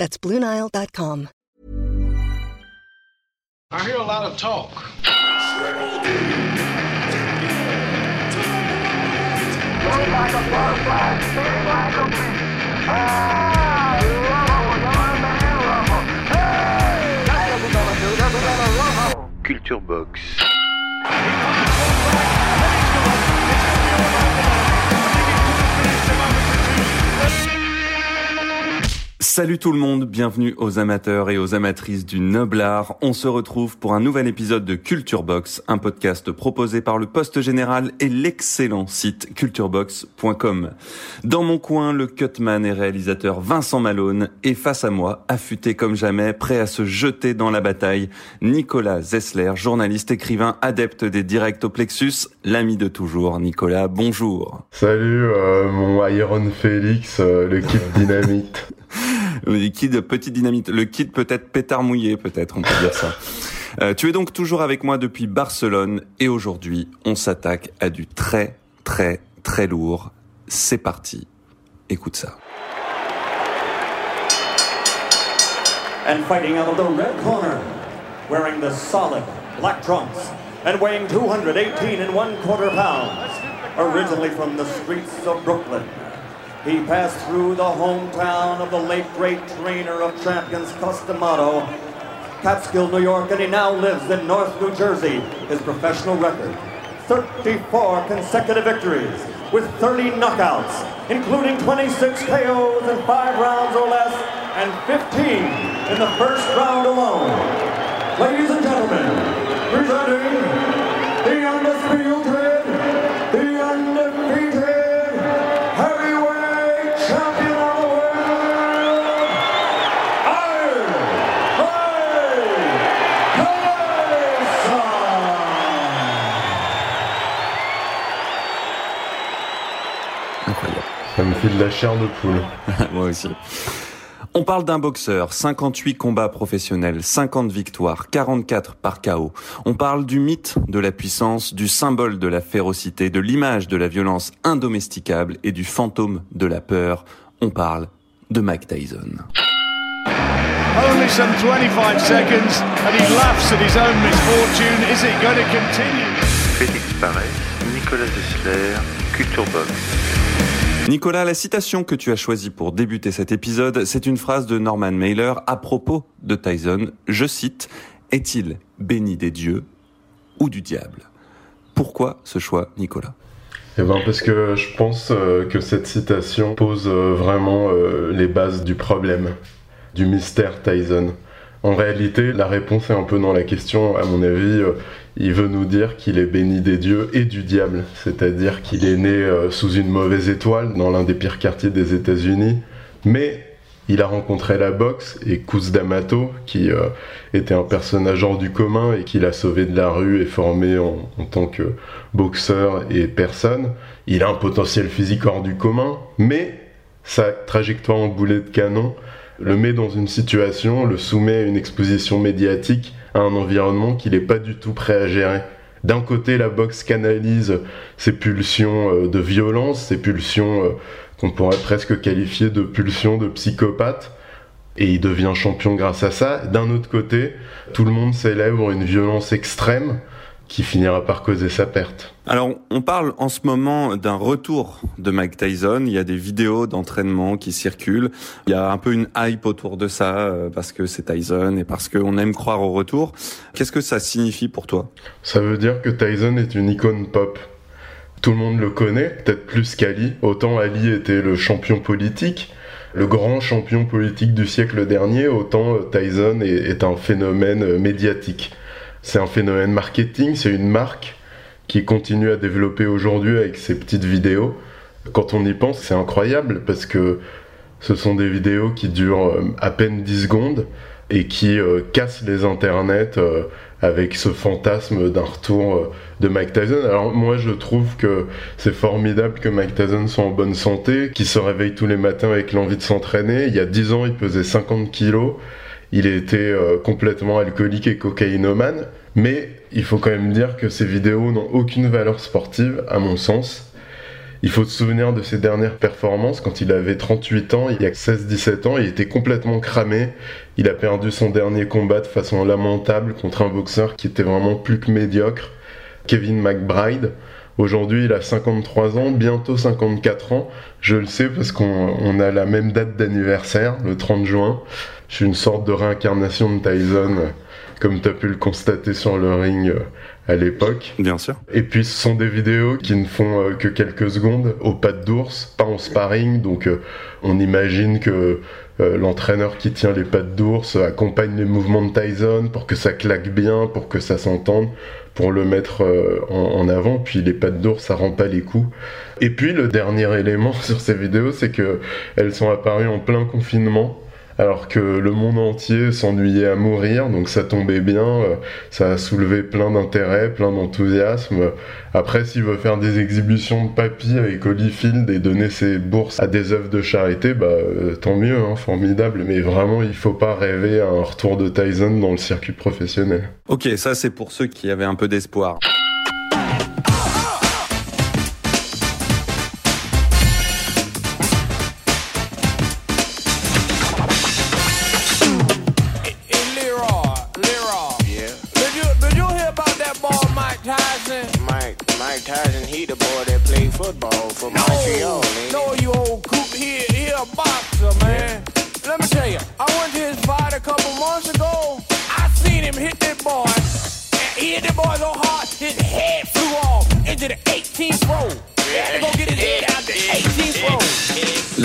That's BlueNile.com. I hear a lot of talk. Culture Box. Salut tout le monde, bienvenue aux amateurs et aux amatrices du noble art. On se retrouve pour un nouvel épisode de Culture Box, un podcast proposé par le Poste Général et l'excellent site culturebox.com. Dans mon coin, le cutman et réalisateur Vincent Malone et face à moi, affûté comme jamais, prêt à se jeter dans la bataille, Nicolas Zessler, journaliste écrivain adepte des directs au plexus, l'ami de toujours. Nicolas, bonjour. Salut euh, mon Iron Félix, euh, dynamite. Le kid petit dynamite, le kid peut-être pétard mouillé, peut-être, on peut dire ça. Euh, tu es donc toujours avec moi depuis Barcelone et aujourd'hui, on s'attaque à du très, très, très lourd. C'est parti. Écoute ça. and fighting out of the red corner, wearing the solid black trunks and weighing 218 and one quarter pounds, originally from the streets of Brooklyn. He passed through the hometown of the late great trainer of champions Customato, Catskill, New York, and he now lives in North New Jersey. His professional record, 34 consecutive victories with 30 knockouts, including 26 KOs in five rounds or less, and 15 in the first round alone. Ladies and gentlemen, presenting File la chair de poule. Moi aussi. On parle d'un boxeur, 58 combats professionnels, 50 victoires, 44 par KO. On parle du mythe de la puissance, du symbole de la férocité, de l'image de la violence indomesticable et du fantôme de la peur. On parle de Mike Tyson. Only some 25 seconds, and he laughs at his own misfortune. Is it going to continue? Félix Paré, Nicolas Dessler, Culture Box. Nicolas, la citation que tu as choisie pour débuter cet épisode, c'est une phrase de Norman Mailer à propos de Tyson. Je cite, Est-il béni des dieux ou du diable? Pourquoi ce choix, Nicolas? Eh ben parce que je pense euh, que cette citation pose euh, vraiment euh, les bases du problème, du mystère Tyson. En réalité, la réponse est un peu dans la question, à mon avis, euh, il veut nous dire qu'il est béni des dieux et du diable, c'est-à-dire qu'il est né euh, sous une mauvaise étoile dans l'un des pires quartiers des États-Unis, mais il a rencontré la boxe et Cus D'Amato, qui euh, était un personnage hors du commun et qu'il a sauvé de la rue et formé en tant que boxeur et personne. Il a un potentiel physique hors du commun, mais sa trajectoire en boulet de canon le met dans une situation, le soumet à une exposition médiatique, à un environnement qu'il n'est pas du tout prêt à gérer. D'un côté, la boxe canalise ses pulsions euh, de violence, ses pulsions euh, qu'on pourrait presque qualifier de pulsions de psychopathe, et il devient champion grâce à ça. D'un autre côté, tout le monde célèbre une violence extrême qui finira par causer sa perte. Alors, on parle en ce moment d'un retour de Mike Tyson. Il y a des vidéos d'entraînement qui circulent. Il y a un peu une hype autour de ça euh, parce que c'est Tyson et parce qu'on aime croire au retour. Qu'est-ce que ça signifie pour toi? Ça veut dire que Tyson est une icône pop. Tout le monde le connaît, peut-être plus qu'Ali. Autant Ali était le champion politique, le grand champion politique du siècle dernier, autant euh, Tyson est, est un phénomène euh, médiatique. C'est un phénomène marketing, c'est une marque qui continue à développer aujourd'hui avec ses petites vidéos. Quand on y pense, c'est incroyable parce que ce sont des vidéos qui durent euh, à peine 10 secondes, et qui euh, casse les internets euh, avec ce fantasme d'un retour de Mike Tyson. Alors moi je trouve que c'est formidable que Mike Tyson soit en bonne santé, qu'il se réveille tous les matins avec l'envie de s'entraîner. Il y a 10 ans il pesait 50 kilos, il était complètement alcoolique et cocaïnomane, mais il faut quand même dire que ces vidéos n'ont aucune valeur sportive à mon sens. Il faut se souvenir de ses dernières performances quand il avait 38 ans, il y a 16-17 ans, il était complètement cramé. Il a perdu son dernier combat de façon lamentable contre un boxeur qui était vraiment plus que médiocre, Kevin McBride. Aujourd'hui, il a 53 ans, bientôt 54 ans. Je le sais parce qu'on a la même date d'anniversaire, le 30 juin. Je suis une sorte de réincarnation de Tyson, comme tu as pu le constater sur le ring à l'époque. Bien sûr. Et puis ce sont des vidéos qui ne font euh, que quelques secondes au pas d'ours, pas en sparring, donc euh, on imagine que euh, l'entraîneur qui tient les pattes d'ours accompagne les mouvements de Tyson pour que ça claque bien, pour que ça s'entende, pour le mettre en, avant. Puis les pattes d'ours, ça rend pas les coups. Et puis le dernier élément sur ces vidéos, c'est que elles sont apparues en plein confinement alors que le monde entier s'ennuyait à mourir, donc ça tombait bien, euh, ça a soulevé plein d'intérêt, plein d'enthousiasme. Après, s'il veut faire des exhibitions de papy avec Holyfield et donner ses bourses à des œuvres de charité, bah euh, tant mieux, hein, formidable. Mais vraiment, il faut pas rêver à un retour de Tyson dans le circuit professionnel. Ok, ça c'est pour ceux qui avaient un peu d'espoir.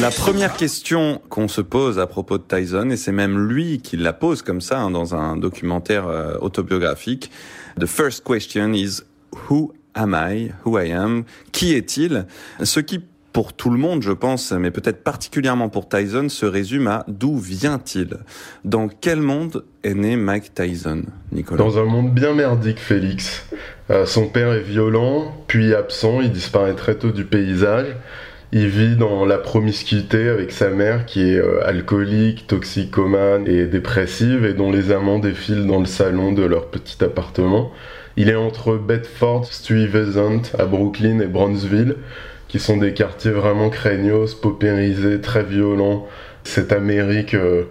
La première question qu'on se pose à propos de Tyson, et c'est même lui qui la pose comme ça hein, dans un documentaire euh, autobiographique, The first question is Who am I? Who I am? Qui est-il? Ce qui pour tout le monde, je pense, mais peut-être particulièrement pour Tyson, se résume à d'où vient-il? Dans quel monde est né Mike Tyson, Nicolas? Dans un monde bien merdique, Félix. Euh, son père est violent, puis absent, il disparaît très tôt du paysage. Il vit dans la promiscuité avec sa mère qui est euh, alcoolique, toxicomane et dépressive et dont les amants défilent dans le salon de leur petit appartement. Il est entre Bedford, Stuyvesant à Brooklyn et Bronzeville qui sont des quartiers vraiment craignos, paupérisés, très violents. Cette Amérique euh,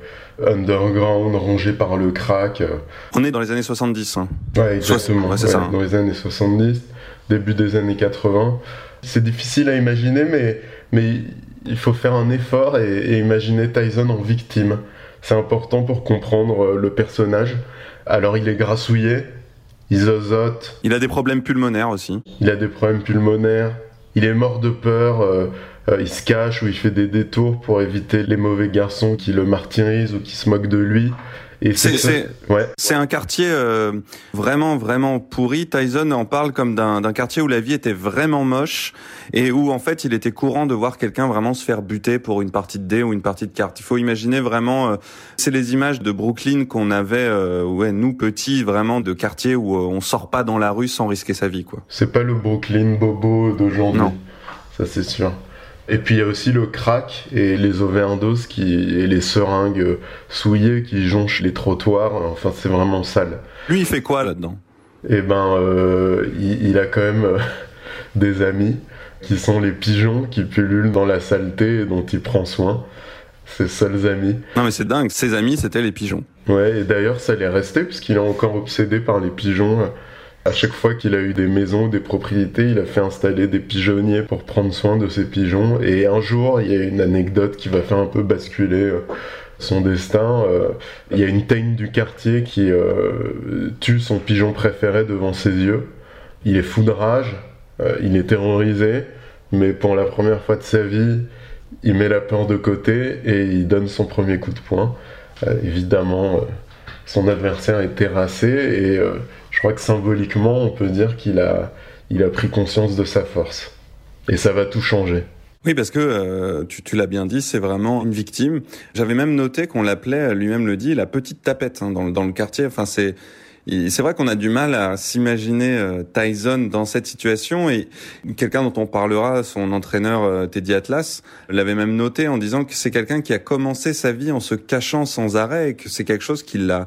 underground, rongée par le crack. Euh. On est dans les années 70. Hein. Ouais, exactement. ça, hein. Dans les années 70, début des années 80. C'est difficile à imaginer, mais, mais il faut faire un effort et, imaginer Tyson en victime. C'est important pour comprendre euh, le personnage. Alors il est grassouillé, il zozote. Il a des problèmes pulmonaires aussi. Il a des problèmes pulmonaires il est mort de peur, euh, euh, il se cache ou il fait des détours pour éviter les mauvais garçons qui le martyrisent ou qui se moquent de lui. C'est ouais. un quartier euh, vraiment vraiment pourri. Tyson en parle comme d'un quartier où la vie était vraiment moche et où en fait il était courant de voir quelqu'un vraiment se faire buter pour une partie de dés ou une partie de cartes. Il faut imaginer vraiment, euh, c'est les images de Brooklyn qu'on avait, euh, ouais nous petits vraiment de quartier où on sort pas dans la rue sans risquer sa vie quoi. C'est pas le Brooklyn bobo d'aujourd'hui. Non, ça c'est sûr. Et puis il y a aussi le crack et les overdoses qui, et les seringues souillées qui jonchent les trottoirs. Enfin, c'est vraiment sale. Lui, il fait quoi là-dedans? Eh ben, euh, il, a quand même euh, des amis qui sont les pigeons qui pullulent dans la saleté et dont il prend soin. Ses seuls amis. Non mais c'est dingue, ses amis c'était les pigeons. Ouais, et d'ailleurs ça l'est resté puisqu'il est encore obsédé par les pigeons. À chaque fois qu'il a eu des maisons, des propriétés, il a fait installer des pigeonniers pour prendre soin de ses pigeons. Et un jour, il y a une anecdote qui va faire un peu basculer euh, son destin. Euh, il y a une teigne du quartier qui euh, tue son pigeon préféré devant ses yeux. Il est fou de rage, il est terrorisé, mais pour la première fois de sa vie, il met la peur de côté et il donne son premier coup de poing. évidemment, son adversaire est terrassé et je crois que symboliquement, on peut dire qu'il a, il a pris conscience de sa force. Et ça va tout changer. Oui, parce que euh, tu, l'as bien dit, c'est vraiment une victime. J'avais même noté qu'on l'appelait, lui-même le dit, la petite tapette hein, dans, dans le quartier. Enfin, c'est c'est vrai qu'on a du mal à s'imaginer euh, Tyson dans cette situation et quelqu'un dont on parlera, son entraîneur euh, Teddy Atlas, l'avait même noté en disant que c'est quelqu'un qui a commencé sa vie en se cachant sans arrêt et que c'est quelque chose qui l'a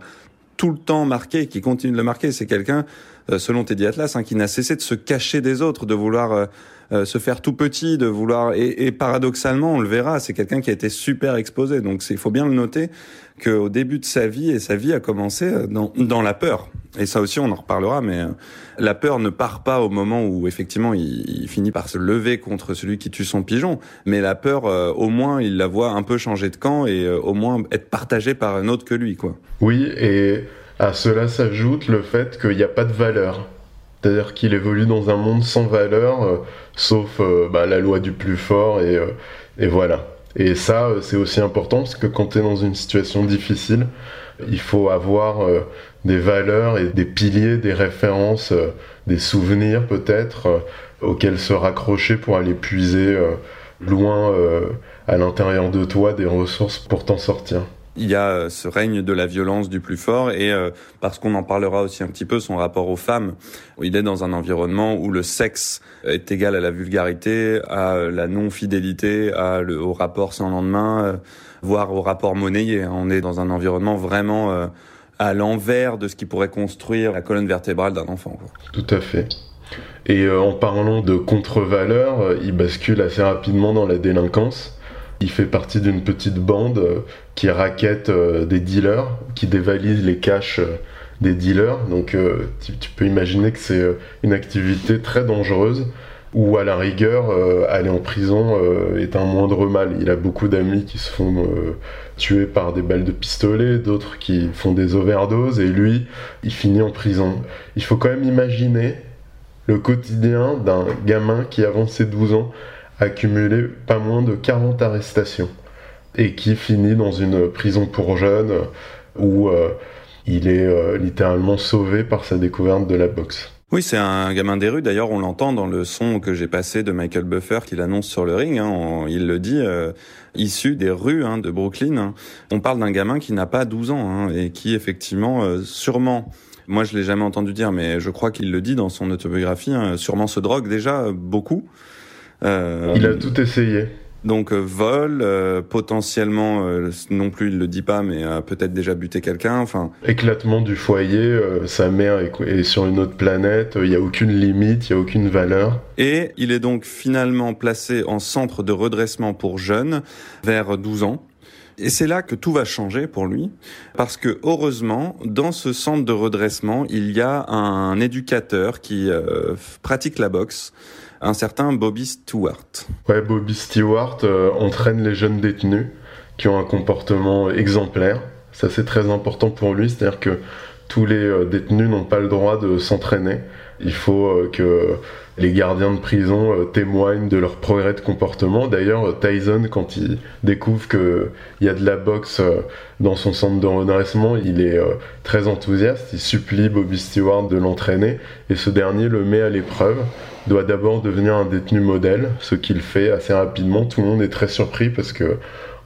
tout le temps marqué qui continue de le marquer. C'est quelqu'un, euh, selon Teddy Atlas, hein, qui n'a cessé de se cacher des autres, de vouloir se faire tout petit, de vouloir et, et paradoxalement, on le verra, c'est quelqu'un qui a été super exposé. Donc il faut bien le noter qu'au début de sa vie, et sa vie a commencé euh, dans, dans la peur. Et ça aussi, on en reparlera, mais euh, la peur ne part pas au moment où effectivement il, il, finit par se lever contre celui qui tue son pigeon, mais la peur, euh, au moins, il la voit un peu changer de camp et au moins être partagée par un autre que lui, quoi. Oui, et à cela s'ajoute le fait qu'il n'y a pas de valeur. C'est-à-dire qu'il évolue dans un monde sans valeur, sauf bah, la loi du plus fort, et, et voilà. Et ça, euh, c'est aussi important parce que quand tu es dans une situation difficile, il faut avoir euh, des valeurs et des piliers, des références, euh, des souvenirs peut-être auxquels se raccrocher pour aller puiser loin à l'intérieur de toi des ressources pour t'en sortir il y a ce règne de la violence du plus fort et parce qu'on en parlera aussi un petit peu son rapport aux femmes il est dans un environnement où le sexe est égal à la vulgarité, à la non-fidélité, à le, au rapport sans lendemain, euh, voire au rapport monnayé. On est dans un environnement vraiment euh, à l'envers de ce qui pourrait construire la colonne vertébrale d'un enfant. Quoi. Tout à fait. Et euh, en parlant de contre-valeurs, il bascule assez rapidement dans la délinquance. Il fait partie d'une petite bande qui raquette des dealers, qui dévalise les caches des dealers. Donc euh, tu, peux imaginer que c'est euh, une activité très dangereuse où à la rigueur euh, aller en prison est un moindre mal. Il a beaucoup d'amis qui se font tuer par des balles de pistolet, d'autres qui font des overdoses et lui il finit en prison. Il faut quand même imaginer le quotidien d'un gamin qui avant ses 12 ans a cumulé pas moins de 40 arrestations et qui finit dans une prison pour jeunes où il est euh, littéralement sauvé par sa découverte de la boxe. Oui, c'est un gamin des rues. D'ailleurs, on l'entend dans le son que j'ai passé de Michael Buffer qu'il annonce sur le ring. Hein. il le dit, euh, issu des rues hein, de Brooklyn. Hein. On parle d'un gamin qui n'a pas 12 ans et qui, effectivement, euh, sûrement, moi je l'ai jamais entendu dire, mais je crois qu'il le dit dans son autobiographie, sûrement se drogue déjà beaucoup. Il a tout essayé. Donc euh, vol, euh, potentiellement euh, non plus il le dit pas, mais peut-être déjà buté quelqu'un. Enfin éclatement du foyer, sa mère est, sur une autre planète, il n'y a aucune limite, il n'y a aucune valeur. Et il est donc finalement placé en centre de redressement pour jeunes vers 12 ans. Et c'est là que tout va changer pour lui, parce que heureusement, dans ce centre de redressement, il y a un éducateur qui pratique la boxe un certain Bobby Stewart. Ouais, Bobby Stewart euh, entraîne les jeunes détenus qui ont un comportement exemplaire. Ça c'est très important pour lui, c'est-à-dire que tous les euh, détenus n'ont pas le droit de s'entraîner. Il faut euh, que les gardiens de prison témoignent de leur progrès de comportement. D'ailleurs, Tyson, quand il découvre qu'il y a de la boxe dans son centre de redressement, il est très enthousiaste. Il supplie Bobby Stewart de l'entraîner et ce dernier le met à l'épreuve doit d'abord devenir un détenu modèle, ce qu'il fait assez rapidement. Tout le monde est très surpris parce que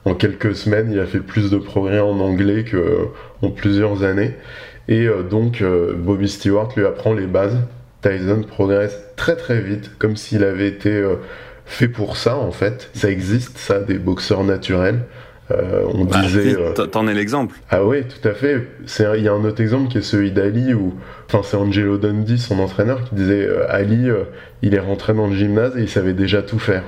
en quelques semaines, il a fait plus de progrès en anglais qu'en plusieurs années. Et euh, donc, euh, Bobby Stewart lui apprend les bases. Tyson progresse très très vite, comme s'il avait été euh, fait pour ça en fait. Ça existe, ça, des boxeurs naturels. Euh, on bah, disait. Euh, t'en es l'exemple. Ah oui, tout à fait. Il y a un autre exemple qui est celui d'Ali, où. Enfin, c'est Angelo Dundee, son entraîneur, qui disait euh, Ali, il est rentré dans le gymnase et il savait déjà tout faire.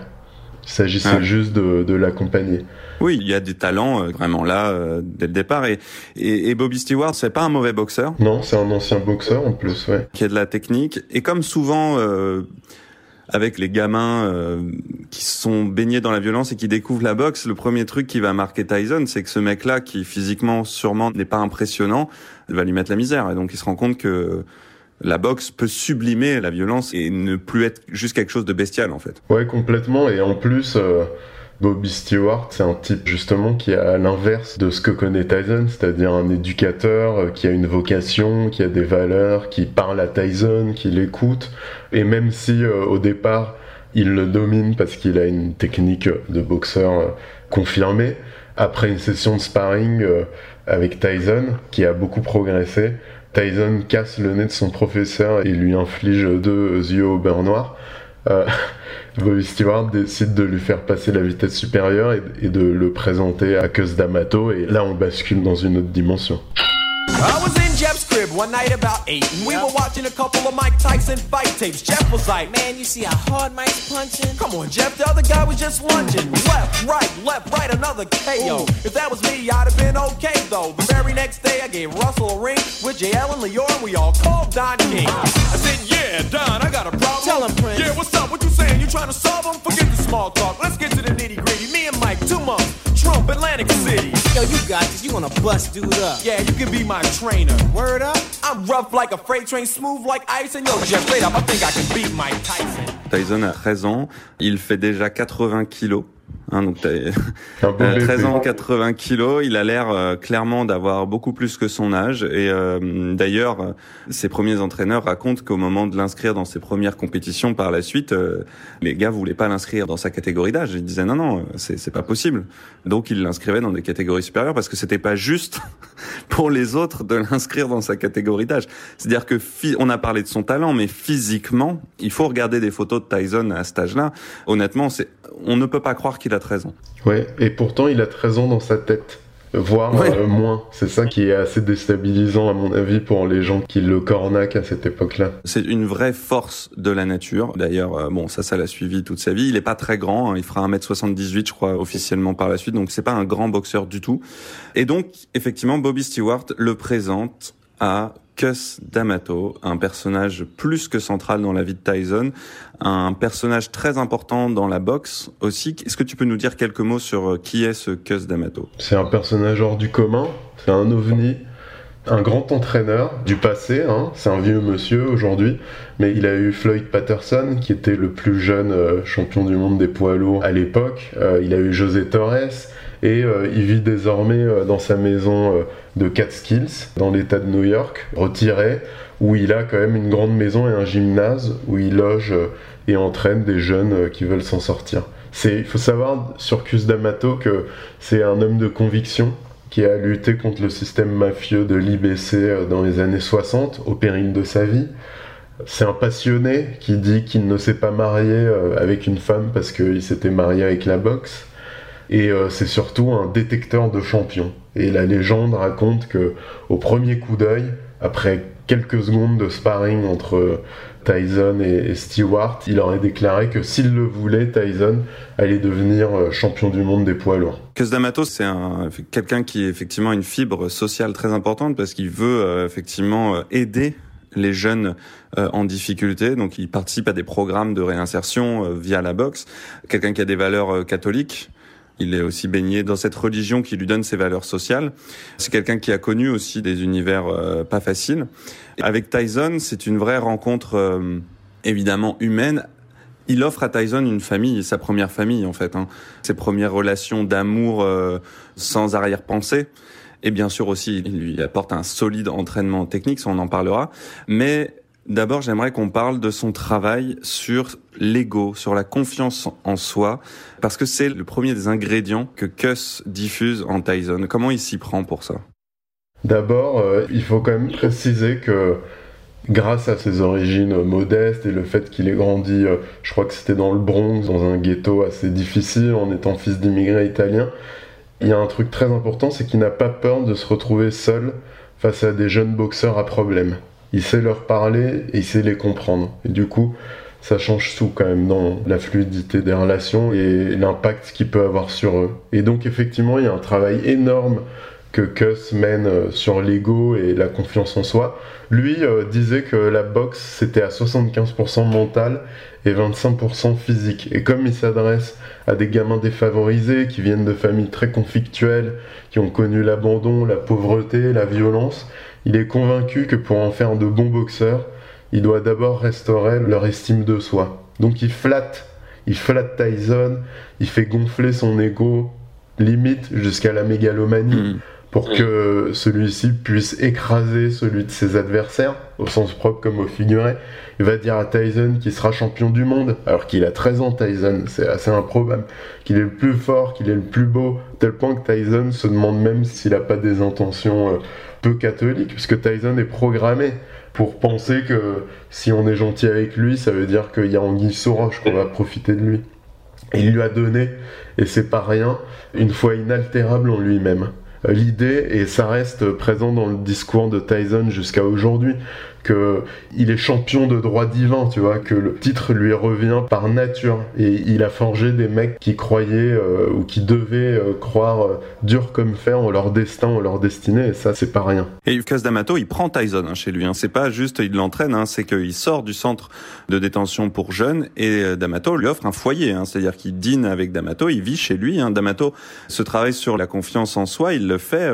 Il s'agissait ah. juste de, l'accompagner. Oui, il y a des talents vraiment là dès le départ. Et, et, Bobby Stewart, c'est pas un mauvais boxeur? Non, c'est un ancien boxeur en plus, ouais. Qui a de la technique. Et comme souvent avec les gamins euh, qui sont baignés dans la violence et qui découvrent la boxe, le premier truc qui va marquer Tyson, c'est que ce mec-là, qui physiquement sûrement n'est pas impressionnant, va lui mettre la misère. Et donc il se rend compte que la boxe peut sublimer la violence et ne plus être juste quelque chose de bestial en fait. Ouais, complètement. Et en plus, euh, Bobby Stewart, c'est un type justement qui est à l'inverse de ce que connaît Tyson, c'est-à-dire un éducateur euh, qui a une vocation, qui a des valeurs, qui parle à Tyson, qui l'écoute. Et même si euh, au départ, il le domine parce qu'il a une technique de boxeur euh, confirmée. Après une session de sparring avec Tyson, qui a beaucoup progressé, Tyson casse le nez de son professeur et lui inflige deux yeux au beurre noir. Bobby Stewart décide de lui faire passer la vitesse supérieure et, et de le présenter à Cus D'Amato et là on bascule dans une autre dimension. I was in Jeff's crib one night about eight, and we were watching a couple of Mike Tyson fight tapes. Jeff was like, "Man, you see how hard Mike's punching? Come on, Jeff. The other guy was just lunging, left, right, left, right, another KO. If that was me, I'd have been okay though. The very next day, I gave Russell a ring with JL and Leor, and we all called Don King. I said, "Yeah, Don, I got a problem." Tell him, Prince. Yeah, what's up? What you saying? You trying to solve them? Forget the small talk. Let's get to the nitty gritty. Me and Mike, two months, Trump, Atlantic City. Yo, you got this. You wanna bust dude up? Yeah, you can be my trainer. Word up. I'm rough like a freight train, smooth like ice, and yo, Jeff, straight up, I think I can beat Mike Tyson. Tyson a 13 ans, il fait déjà 80 kilos. Hein, donc t'as- Un beau Euh, 13 bébé. ans, 80 kilos, il a l'air euh, clairement d'avoir beaucoup plus que son âge. Et euh, d'ailleurs, euh, ses premiers entraîneurs racontent qu'au moment de l'inscrire dans ses premières compétitions par la suite, euh, les gars voulaient pas l'inscrire dans sa catégorie d'âge. Ils disaient non, non, c'est c'est pas possible. Donc ils l'inscrivaient dans des catégories supérieures parce que c'était pas juste pour les autres de l'inscrire dans sa catégorie d'âge. C'est-à-dire que on a parlé de son talent, mais physiquement, il faut regarder des photos de Tyson à cet âge-là. Honnêtement, c'est on ne peut pas croire qu'il a 13 ans. Ouais, et pourtant il a 13 ans dans sa tête, voire Ouais. euh, moins. C'est ça qui est assez déstabilisant à mon avis pour les gens qui le cornaquent à cette époque-là. C'est une vraie force de la nature. D'ailleurs, euh, bon, ça, ça l'a suivi toute sa vie. Il est pas très grand. hein. Il fera 1m78, je crois, officiellement par la suite. Donc, c'est pas un grand boxeur du tout. Et donc, effectivement, Bobby Stewart le présente à Cus D'Amato, un personnage plus que central dans la vie de Tyson, un personnage très important dans la boxe aussi. Est-ce que tu peux nous dire quelques mots sur euh, qui est ce Cus D'Amato? C'est un personnage hors du commun, c'est un ovni, un grand entraîneur du passé, hein. c'est un vieux monsieur aujourd'hui, mais il a eu Floyd Patterson qui était le plus jeune euh, champion du monde des poids lourds à l'époque, Euh, il a eu José Torres et euh, il vit désormais euh, dans sa maison euh, de Catskills dans l'état de New York, retiré, où il a quand même une grande maison et un gymnase où il loge et entraîne des jeunes qui veulent s'en sortir. Il faut savoir sur Cus D'Amato que c'est un homme de conviction qui a lutté contre le système mafieux de l'IBC dans les années 60 au péril de sa vie. C'est un passionné qui dit qu'il ne s'est pas marié avec une femme parce qu'il s'était marié avec la boxe. Et euh, c'est surtout un détecteur de champions. Et la légende raconte que au premier coup d'œil, après quelques secondes de sparring entre Tyson et, Stewart, il aurait déclaré que s'il le voulait, Tyson allait devenir euh, champion du monde des poids lourds. Cus D'Amato, c'est un, quelqu'un qui a effectivement une fibre sociale très importante parce qu'il veut euh, effectivement euh, aider les jeunes euh, en difficulté. Donc, il participe à des programmes de réinsertion euh, via la boxe. Quelqu'un qui a des valeurs euh, catholiques. Il est aussi baigné dans cette religion qui lui donne ses valeurs sociales. C'est quelqu'un qui a connu aussi des univers euh, pas faciles. Avec Tyson, c'est une vraie rencontre euh, évidemment humaine. Il offre à Tyson une famille, sa première famille en fait, hein. ses premières relations d'amour euh, sans arrière-pensée. Et bien sûr aussi, il lui apporte un solide entraînement technique, ça on en parlera. Mais d'abord, j'aimerais qu'on parle de son travail sur l'ego, sur la confiance en soi, parce que c'est le premier des ingrédients que Cuss diffuse en Tyson. Comment il s'y prend pour ça? D'abord, euh, il faut quand même préciser que grâce à ses origines modestes et le fait qu'il ait grandi, euh, je crois que c'était dans le Bronx, dans un ghetto assez difficile en étant fils d'immigrés italiens, il y a un truc très important, c'est qu'il n'a pas peur de se retrouver seul face à des jeunes boxeurs à problème. Il sait leur parler et il sait les comprendre. Et du coup, ça change tout quand même dans la fluidité des relations et l'impact qu'il peut avoir sur eux. Et donc effectivement, il y a un travail énorme que Cuss mène euh, sur l'ego et la confiance en soi. Lui euh, disait que la boxe c'était à 75% mental et 25% physique. Et comme il s'adresse à des gamins défavorisés qui viennent de familles très conflictuelles, qui ont connu l'abandon, la pauvreté, la violence, il est convaincu que pour en faire de bons boxeurs, il doit d'abord restaurer leur estime de soi. Donc il flatte, il flatte Tyson, il fait gonfler son ego limite jusqu'à la mégalomanie Mm. pour que celui-ci puisse écraser celui de ses adversaires, au sens propre comme au figuré. Il va dire à Tyson qu'il sera champion du monde, alors qu'il a 13 ans Tyson, c'est assez improbable, qu'il est le plus fort, qu'il est le plus beau, tel point que Tyson se demande même s'il n'a pas des intentions euh, peu catholiques, puisque Tyson est programmé pour penser que si on est gentil avec lui, ça veut dire qu'il y a Anguille Soroche qu'on va profiter de lui. il lui a donné, et c'est pas rien, une foi inaltérable en lui-même l'idée, et ça reste présent dans le discours de Tyson jusqu'à aujourd'hui, que il est champion de droit divin, tu vois, que le titre lui revient par nature. Et il a forgé des mecs qui croyaient euh, ou qui devaient euh, croire euh, dur comme fer en leur destin, en leur destinée, et ça, c'est pas rien. Et Lucas D'Amato, il prend Tyson hein, chez lui. Hein. C'est pas juste il l'entraîne, hein, c'est qu'il sort du centre de détention pour jeunes et D'Amato lui offre un foyer. Hein. C'est-à-dire qu'il dîne avec D'Amato, il vit chez lui. D'Amato se travaille sur la confiance en soi. Il le fait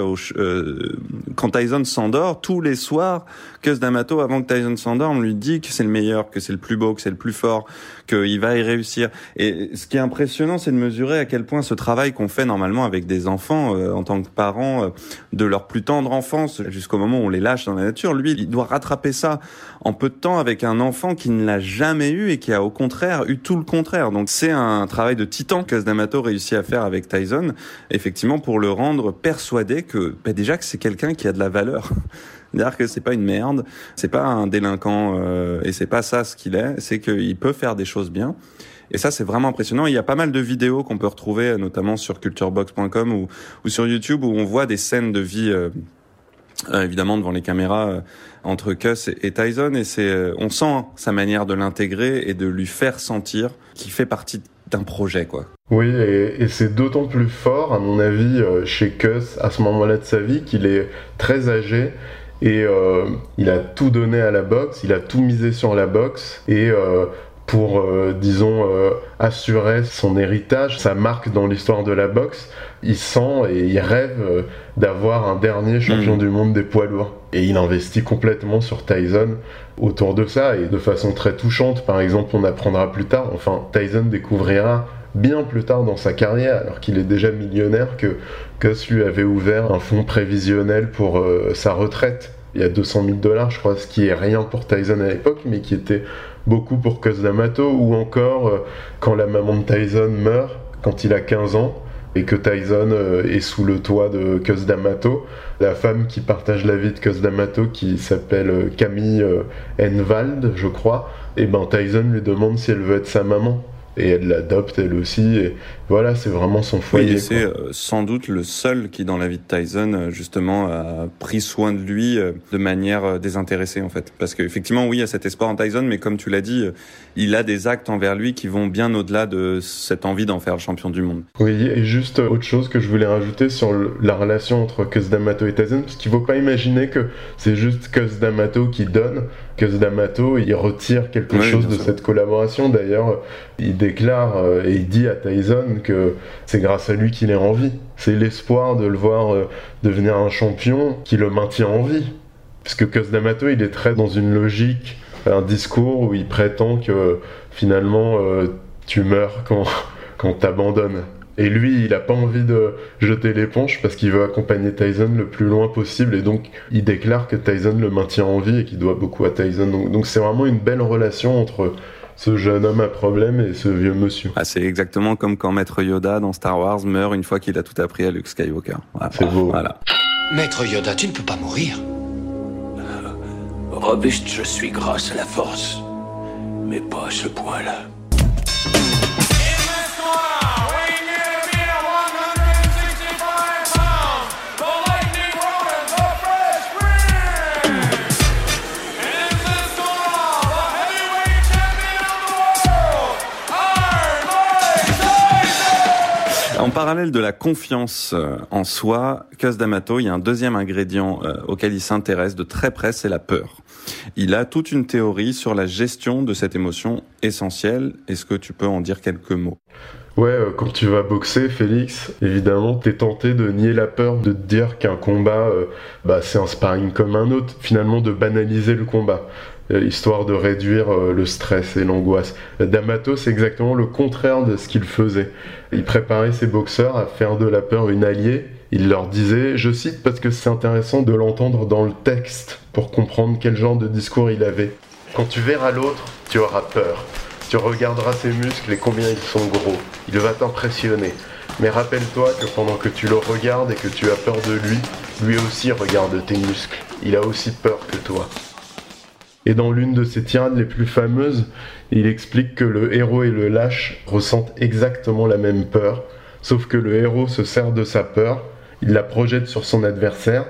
quand Tyson s'endort tous les soirs. Cus D'Amato avant que Tyson s'endorme, lui dit que c'est le meilleur, que c'est le plus beau, que c'est le plus fort, qu'il va y réussir. Et ce qui est impressionnant, c'est de mesurer à quel point ce travail qu'on fait normalement avec des enfants euh, en tant que parents, euh, de leur plus tendre enfance jusqu'au moment où on les lâche dans la nature, lui, il doit rattraper ça en peu de temps avec un enfant qui ne l'a jamais eu et qui a au contraire eu tout le contraire. Donc c'est un travail de titan que D'Amato réussit à faire avec Tyson, effectivement pour le rendre persuadé que bah déjà que c'est quelqu'un qui a de la valeur. C'est-à-dire que c'est pas une merde, c'est pas un délinquant euh, et c'est pas ça ce qu'il est, c'est qu'il peut faire des choses bien. Et ça, c'est vraiment impressionnant. Il y a pas mal de vidéos qu'on peut retrouver, notamment sur culturebox.com ou, ou, sur YouTube, où on voit des scènes de vie, euh, euh évidemment devant les caméras, euh, entre Cuss et, Tyson. Et c'est, euh, on sent sa manière de l'intégrer et de lui faire sentir qu'il fait partie d'un projet, quoi. Oui, et, et c'est d'autant plus fort, à mon avis, chez Cuss, à ce moment-là de sa vie, qu'il est très âgé et euh, il a tout donné à la boxe, il a tout misé sur la boxe et euh, pour, euh, disons, assurer son héritage, sa marque dans l'histoire de la boxe, il sent et il rêve d'avoir un dernier champion mm. du monde des poids lourds. Et il investit complètement sur Tyson autour de ça et de façon très touchante. Par exemple, on apprendra plus tard, enfin, Tyson découvrira bien plus tard dans sa carrière, alors qu'il est déjà millionnaire, que Gus lui avait ouvert un fonds prévisionnel pour euh, sa retraite. Il y a 200 000 dollars, je crois, ce qui est rien pour Tyson à l'époque, mais qui était beaucoup pour Cus D'Amato, ou encore euh, quand la maman de Tyson meurt, quand il a 15 ans, et que Tyson euh, est sous le toit de Cus D'Amato, la femme qui partage la vie de Cus D'Amato, qui s'appelle Camille Envald, je crois, et ben Tyson lui demande si elle veut être sa maman et elle l'adopte elle aussi. Et voilà, c'est vraiment son foyer. Oui, c'est euh, sans doute le seul qui, dans la vie de Tyson, euh, justement, a pris soin de lui euh, de manière désintéressée, en fait. Parce qu'effectivement, oui, il y a cet espoir en Tyson, mais comme tu l'as dit, il a des actes envers lui qui vont bien au-delà de cette envie d'en faire le champion du monde. Oui, et juste autre chose que je voulais rajouter sur la relation entre Cus D'Amato et Tyson, parce qu'il ne faut pas imaginer que c'est juste Cus D'Amato qui donne, Cus D'Amato, il retire quelque chose de cette collaboration. D'ailleurs, il déclare et il dit à Tyson que c'est grâce à lui qu'il est en vie. C'est l'espoir de le voir euh, devenir un champion qui le maintient en vie. Puisque Cus D'Amato, il est très dans une logique, un discours où il prétend que finalement euh, tu meurs quand, quand t'abandonnes. Et lui, il n'a pas envie de jeter l'éponge parce qu'il veut accompagner Tyson le plus loin possible et donc il déclare que Tyson le maintient en vie et qu'il doit beaucoup à Tyson. Donc c'est vraiment une belle relation entre ce jeune homme à problème et ce vieux monsieur. Ah, c'est exactement comme quand Maître Yoda dans Star Wars meurt une fois qu'il a tout appris à Luke Skywalker. C'est beau. Voilà. Maître Yoda, tu ne peux pas mourir. robuste, je suis grâce à la force. Mais pas à ce point-là. En parallèle de la confiance euh, en soi, Cus D'Amato, il y a un deuxième ingrédient euh, auquel il s'intéresse de très près, c'est la peur. Il a toute une théorie sur la gestion de cette émotion essentielle. Est-ce que tu peux en dire quelques mots? Ouais, euh, quand tu vas boxer, Félix, évidemment, t'es tenté de nier la peur, de te dire qu'un combat, bah, c'est un sparring comme un autre, finalement de banaliser le combat. Euh, histoire de réduire euh, le stress et l'angoisse. D'Amato, c'est exactement le contraire de ce qu'il faisait. Il préparait ses boxeurs à faire de la peur une alliée il leur disait, je cite parce que c'est intéressant de l'entendre dans le texte pour comprendre quel genre de discours il avait. Quand tu verras l'autre, tu auras peur. Tu regarderas ses muscles et combien ils sont gros. Il va t'impressionner. Mais rappelle-toi que pendant que tu le regardes et que tu as peur de lui, lui aussi regarde tes muscles. Il a aussi peur que toi. Et dans l'une de ses tirades les plus fameuses, il explique que le héros et le lâche ressentent exactement la même peur, sauf que le héros se sert de sa peur, il la projette sur son adversaire,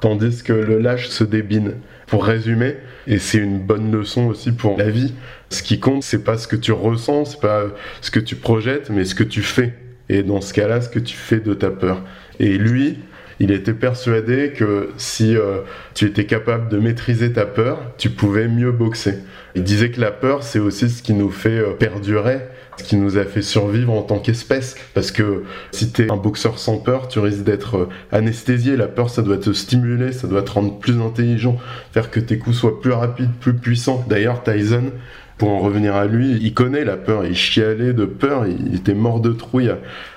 tandis que le lâche se débine. Pour résumer, et c'est une bonne leçon aussi pour la vie, ce qui compte, c'est pas ce que tu ressens, c'est pas ce que tu projettes, mais ce que tu fais. Et dans ce cas-là, ce que tu fais de ta peur. Et lui, il était persuadé que si euh, tu étais capable de maîtriser ta peur, tu pouvais mieux boxer. Il disait que la peur, c'est aussi ce qui nous fait euh, perdurer, ce qui nous a fait survivre en tant qu'espèce. Parce que si tu es un boxeur sans peur, tu risques d'être euh, anesthésié. La peur, ça doit te stimuler, ça doit te rendre plus intelligent, faire que tes coups soient plus rapides, plus puissants. D'ailleurs, Tyson, pour en revenir à lui, il connaît la peur, il chialait de peur, il était mort de trouille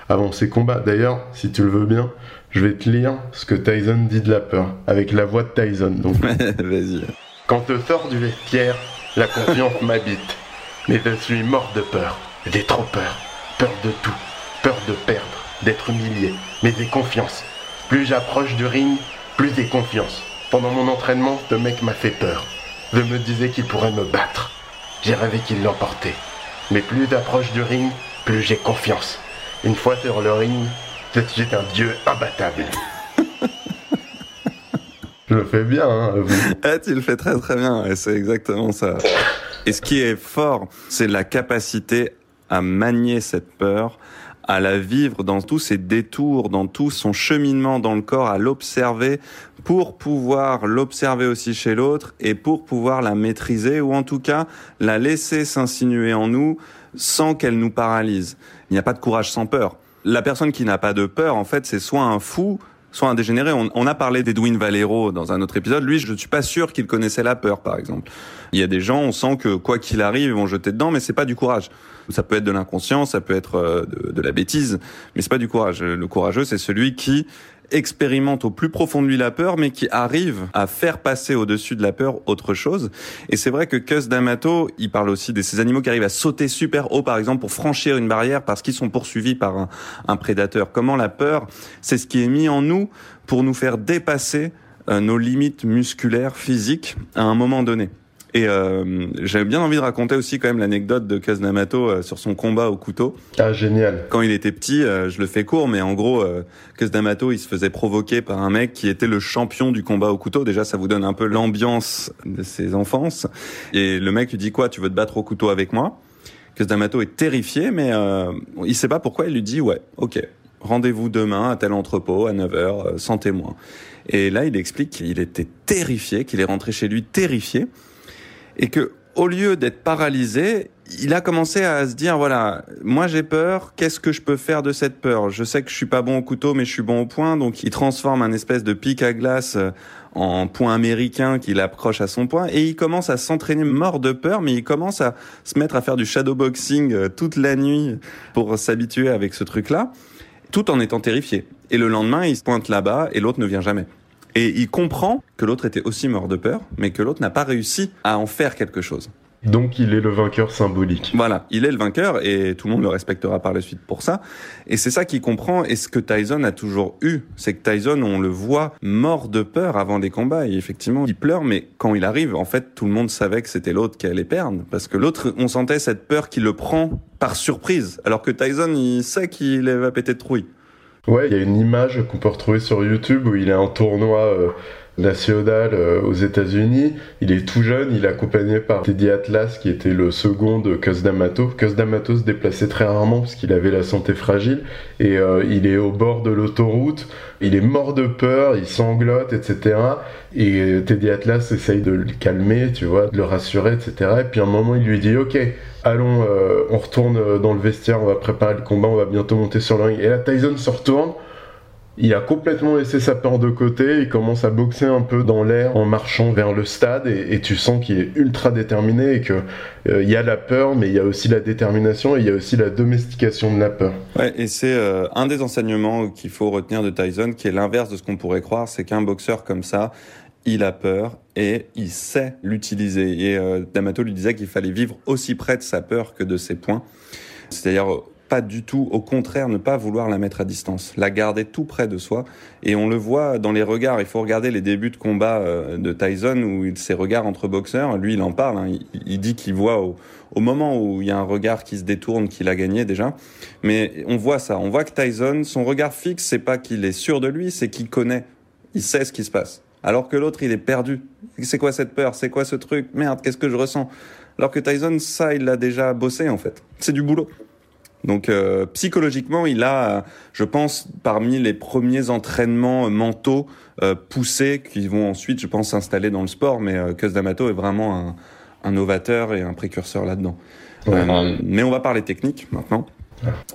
avant ses combats. D'ailleurs, si tu le veux bien, je vais te lire ce que Tyson dit de la peur, avec la voix de Tyson. Donc, vas-y. Quand je sors du vestiaire, la confiance m'habite. Mais je suis mort de peur. J'ai trop peur. Peur de tout. Peur de perdre, d'être humilié. Mais j'ai confiance. Plus j'approche du ring, plus j'ai confiance. Pendant mon entraînement, ce mec m'a fait peur. Je me disais qu'il pourrait me battre. J'ai rêvé qu'il l'emportait. Mais plus j'approche du ring, plus j'ai confiance. Une fois sur le ring, J'étais un dieu imbattable. Je le fais bien, hein, ah, tu le fais très très bien, c'est exactement ça. Et ce qui est fort, c'est la capacité à manier cette peur, à la vivre dans tous ses détours, dans tout son cheminement dans le corps, à l'observer pour pouvoir l'observer aussi chez l'autre et pour pouvoir la maîtriser ou en tout cas la laisser s'insinuer en nous sans qu'elle nous paralyse. Il n'y a pas de courage sans peur la personne qui n'a pas de peur, en fait, c'est soit un fou, soit un dégénéré. On, a parlé d'Edwin Valero dans un autre épisode. Lui, je ne suis pas sûr qu'il connaissait la peur, par exemple. Il y a des gens, on sent que quoi qu'il arrive, ils vont jeter dedans, mais c'est pas du courage. Ça peut être de l'inconscience, ça peut être euh, de, de la bêtise, mais c'est pas du courage. Le courageux, c'est celui qui expérimente au plus profond de lui la peur, mais qui arrive à faire passer au-dessus de la peur autre chose. Et c'est vrai que Cus D'Amato, il parle aussi de ces animaux qui arrivent à sauter super haut, par exemple, pour franchir une barrière parce qu'ils sont poursuivis par un, un prédateur. Comment la peur, c'est ce qui est mis en nous pour nous faire dépasser euh, nos limites musculaires, physiques, à un moment donné. Et euh, j'avais bien envie de raconter aussi quand même l'anecdote de Kaz D'Amato euh, sur son combat au couteau. Ah génial. Quand il était petit, euh, je le fais court, mais en gros, euh, D'Amato, il se faisait provoquer par un mec qui était le champion du combat au couteau. Déjà, ça vous donne un peu l'ambiance de ses enfances. Et le mec lui dit quoi Tu veux te battre au couteau avec moi? Kaz D'Amato est terrifié, mais euh, il sait pas pourquoi. Il lui dit ouais, ok, rendez-vous demain à tel entrepôt à 9h, sans témoin. Et là, il explique qu'il était terrifié, qu'il est rentré chez lui terrifié et que au lieu d'être paralysé, il a commencé à se dire voilà, moi j'ai peur, qu'est-ce que je peux faire de cette peur? Je sais que je suis pas bon au couteau mais je suis bon au point donc il transforme un espèce de pic à glace euh, en point américain qu'il accroche à son point et il commence à s'entraîner mort de peur mais il commence à se mettre à faire du shadowboxing euh, toute la nuit pour s'habituer avec ce truc-là tout en étant terrifié. Et le lendemain, il se pointe là-bas et l'autre ne vient jamais. Et il comprend que l'autre était aussi mort de peur, mais que l'autre n'a pas réussi à en faire quelque chose. Donc il est le vainqueur symbolique. Voilà, il est le vainqueur et tout le monde le respectera par la suite pour ça. Et c'est ça qu'il comprend et ce que Tyson a toujours eu, c'est que Tyson, on le voit mort de peur avant des combats et effectivement il pleure, mais quand il arrive, en fait tout le monde savait que c'était l'autre qui allait perdre parce que l'autre, on sentait cette peur qui le prend par surprise, alors que Tyson il sait qu'il va péter de trouille. Ouais, il y a une image qu'on peut retrouver sur YouTube où il est en tournoi euh, national euh, aux États-Unis. Il est tout jeune, il est accompagné par Teddy Atlas qui était le second de Cus D'Amato. Cus D'Amato se déplaçait très rarement parce qu'il avait la santé fragile et euh, il est au bord de l'autoroute. Il est mort de peur, il sanglote, etc. Et Teddy Atlas essaye de le calmer, tu vois, de le rassurer, etc. Et puis à un moment, il lui dit, ok, allons, euh, on retourne dans le vestiaire, on va préparer le combat, on va bientôt monter sur le ring. Et là, Tyson se retourne, il a complètement laissé sa peur de côté, il commence à boxer un peu dans l'air en marchant vers le stade et, tu sens qu'il est ultra déterminé et que euh, il y a la peur mais il y a aussi la détermination et il y a aussi la domestication de la peur. Ouais, et c'est euh, un des enseignements qu'il faut retenir de Tyson qui est l'inverse de ce qu'on pourrait croire, c'est qu'un boxeur comme ça, il a peur et il sait l'utiliser. Et euh, D'Amato lui disait qu'il fallait vivre aussi près de sa peur que de ses points. C'est-à-dire pas du tout, au contraire, ne pas vouloir la mettre à distance, la garder tout près de soi. Et on le voit dans les regards. Il faut regarder les débuts de combat euh, de Tyson où ses regards entre boxeurs. Lui, il en parle. Hein. Il, dit qu'il voit au, au, moment où il y a un regard qui se détourne qu'il a gagné déjà. Mais on voit ça. On voit que Tyson, son regard fixe, c'est pas qu'il est sûr de lui, c'est qu'il connaît. Il sait ce qui se passe. Alors que l'autre, il est perdu. C'est quoi cette peur? C'est quoi ce truc? Merde, qu'est-ce que je ressens? Alors que Tyson, ça, il l'a déjà bossé en fait. C'est du boulot. Donc euh, psychologiquement, il a, je pense, parmi les premiers entraînements mentaux euh, poussés qui vont ensuite, je pense, s'installer dans le sport. Mais euh, D'Amato est vraiment un, un, novateur et un précurseur là-dedans. Euh, mais on va parler technique maintenant.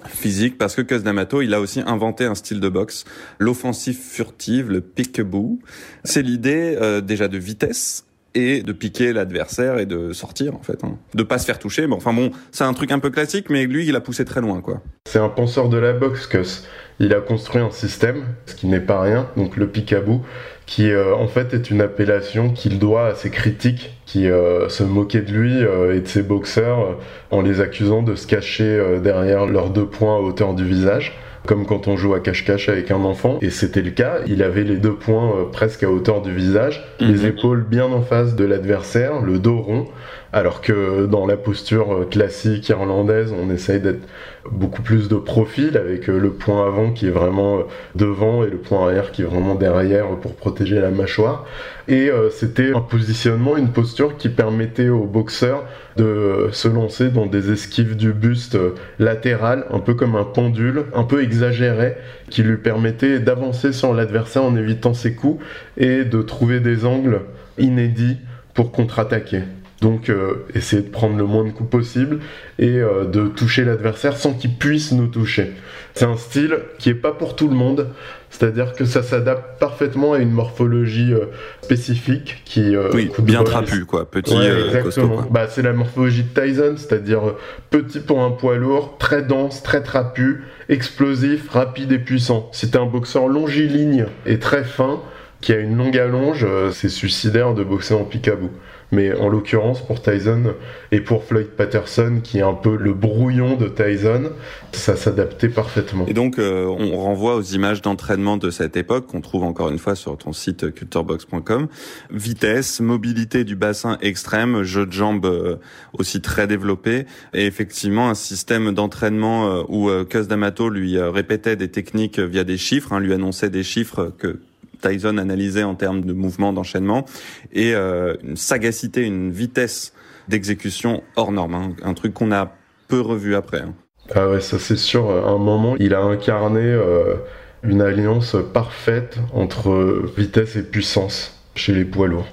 Physique, parce que Cus D'Amato, il a aussi inventé un style de boxe, l'offensive furtive, le peekaboo. C'est l'idée déjà de vitesse et de piquer l'adversaire et de sortir en fait, hein. de pas se faire toucher. Mais enfin bon, c'est un truc un peu classique, mais lui il a poussé très loin quoi. C'est un penseur de la boxe, Cus. Il a construit un système, ce qui n'est pas rien, donc le picabou, qui euh, en fait est une appellation qu'il doit à ses critiques qui euh, se moquaient de lui euh, et de ses boxeurs en les accusant de se cacher derrière leurs deux points à hauteur du visage comme quand on joue à cache-cache avec un enfant. Et c'était le cas. Il avait les deux points euh, presque à hauteur du visage, les mhm. épaules bien en face de l'adversaire, le dos rond. Alors que dans la posture euh, classique irlandaise, on essaye d'être beaucoup plus de profil avec euh, le point avant qui est vraiment devant et le point arrière qui est vraiment derrière pour protéger la mâchoire. Et c'était un positionnement, une posture qui permettait aux boxeurs de se lancer dans des esquives du buste latéral, un peu comme un pendule, un peu exagéré, qui lui permettait d'avancer sur l'adversaire en évitant ses coups et de trouver des angles inédits pour contre-attaquer. Donc euh, essayer de prendre le moins de coups possible et euh, de toucher l'adversaire sans qu'il puisse nous toucher. C'est un style qui est pas pour tout le monde, c'est-à-dire que ça s'adapte parfaitement à une morphologie euh, spécifique qui oui, bien trapu quoi, petit exactement. Bah c'est la morphologie de Tyson, c'est-à-dire petit pour un poids lourd, très dense, très trapu, explosif, rapide et puissant. Si t'es un boxeur longiligne et très fin, qui a une longue allonge, c'est suicidaire de boxer en picabou mais en l'occurrence pour Tyson et pour Floyd Patterson qui est un peu le brouillon de Tyson, ça s'adaptait parfaitement. Et donc euh, on renvoie aux images d'entraînement de cette époque qu'on trouve encore une fois sur ton site culturebox.com. Vitesse, mobilité du bassin extrême, jeu de jambes euh, aussi très développé et effectivement un système d'entraînement euh, où Cus D'Amato lui répétait des techniques via des chiffres, hein, lui annonçait des chiffres que Tyson analysait en termes de mouvement, d'enchaînement, et euh, une sagacité, une vitesse d'exécution hors norme, hein. un truc qu'on a peu revu après. Hein. Ah ouais, ça c'est sûr. À un moment, il a incarné euh, une alliance parfaite entre vitesse et puissance chez les poids lourds.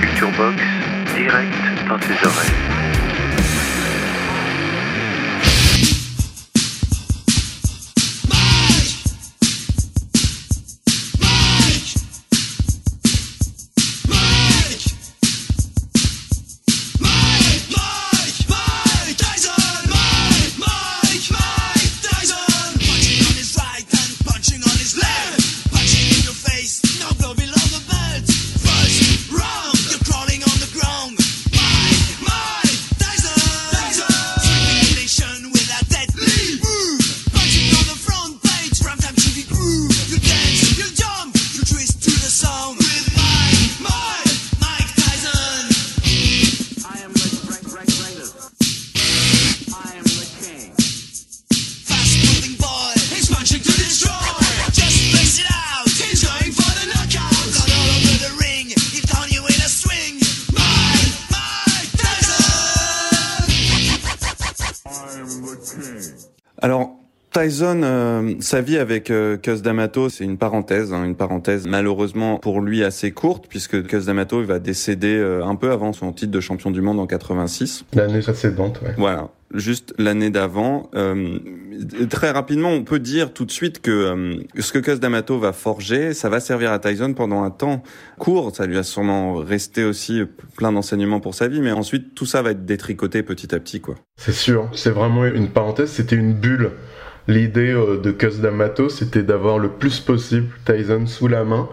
Culture Box, direct dans tes oreilles. Sa vie avec euh, Cus D'Amato, c'est une parenthèse, hein, une parenthèse malheureusement pour lui assez courte, puisque Cus D'Amato va décéder euh, un peu avant son titre de champion du monde en 86. L'année précédente, ouais. Voilà. juste l'année d'avant. Euh, très rapidement, on peut dire tout de suite que euh, ce que Cus D'Amato va forger, ça va servir à Tyson pendant un temps court. Ça lui a sûrement resté aussi plein d'enseignements pour sa vie, mais ensuite tout ça va être détricoté petit à petit, quoi. C'est sûr. C'est vraiment une parenthèse. C'était une bulle. L'idée euh, de Cus D'Amato, c'était d'avoir le plus possible Tyson sous la main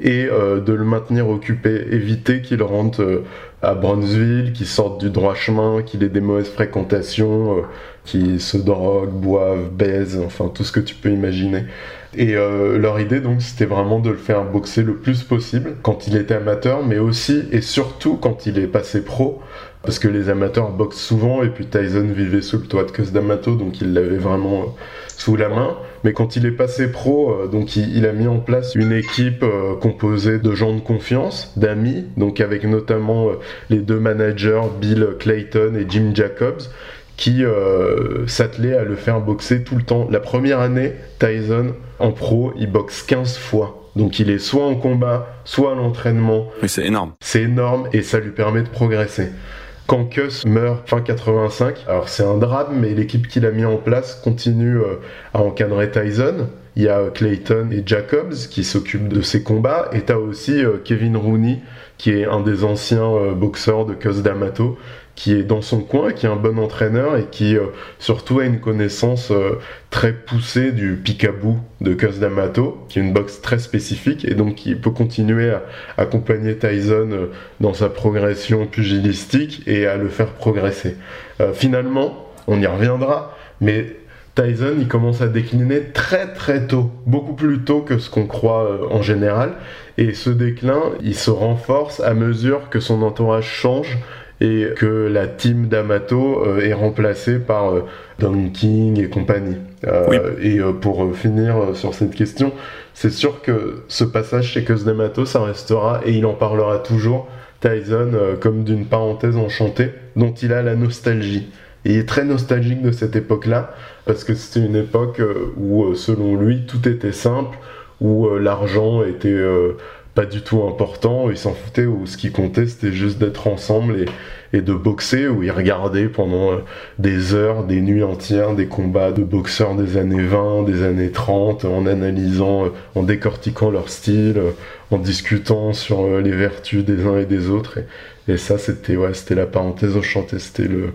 et euh, de le maintenir occupé, éviter qu'il rentre euh, à Bronzeville, qu'il sorte du droit chemin, qu'il ait des mauvaises fréquentations, qu'il se drogue, boive, baise, enfin tout ce que tu peux imaginer. Et leur idée donc c'était vraiment de le faire boxer le plus possible quand il était amateur, mais aussi et surtout quand il est passé pro, parce que les amateurs boxent souvent et puis Tyson vivait sous le toit de Cus D'Amato, donc il l'avait vraiment sous la main. Mais quand il est passé pro, euh, donc il, a mis en place une équipe euh, composée de gens de confiance, d'amis, donc avec notamment euh, les deux managers Bill Clayton et Jim Jacobs, qui s'attelaient à le faire boxer tout le temps. La première année, Tyson en pro, il boxe 15 fois. Donc il est soit en combat, soit à l'entraînement. Mais c'est énorme. C'est énorme et ça lui permet de progresser. Quand Kuss meurt fin 85, alors c'est un drame, mais l'équipe qu'il a mis en place continue euh, à encadrer Tyson. Il y a Clayton et Jacobs qui s'occupent de ses combats, et t'as aussi euh, Kevin Rooney qui est un des anciens euh, boxeurs de Cus D'Amato, qui est dans son coin, qui est un bon entraîneur et qui euh, surtout a une connaissance euh, très poussée du picaboo de Cus D'Amato, qui est une boxe très spécifique et donc qui peut continuer à accompagner Tyson dans sa progression pugilistique et à le faire progresser. finalement, on y reviendra, mais Tyson, il commence à décliner très très tôt, beaucoup plus tôt que ce qu'on croit euh, en général. Et ce déclin, il se renforce à mesure que son entourage change et que la team d'Amato euh, est remplacée par euh, Don King et compagnie. Et pour finir sur cette question, c'est sûr que ce passage chez Cus d'Amato, ça restera et il en parlera toujours. Tyson comme d'une parenthèse enchantée dont il a la nostalgie. Et il est très nostalgique de cette époque-là, parce que c'était une époque euh, où, euh, selon lui, tout était simple, où euh, l'argent était pas du tout important, il s'en foutait, où ce qui comptait, c'était juste d'être ensemble et, de boxer, où il regardait pendant des heures, des nuits entières, des combats de boxeurs des années 20, des années 30, en analysant, en décortiquant leur style, en discutant sur les vertus des uns et des autres. Et, ça, c'était ouais, la parenthèse enchantée, c'était le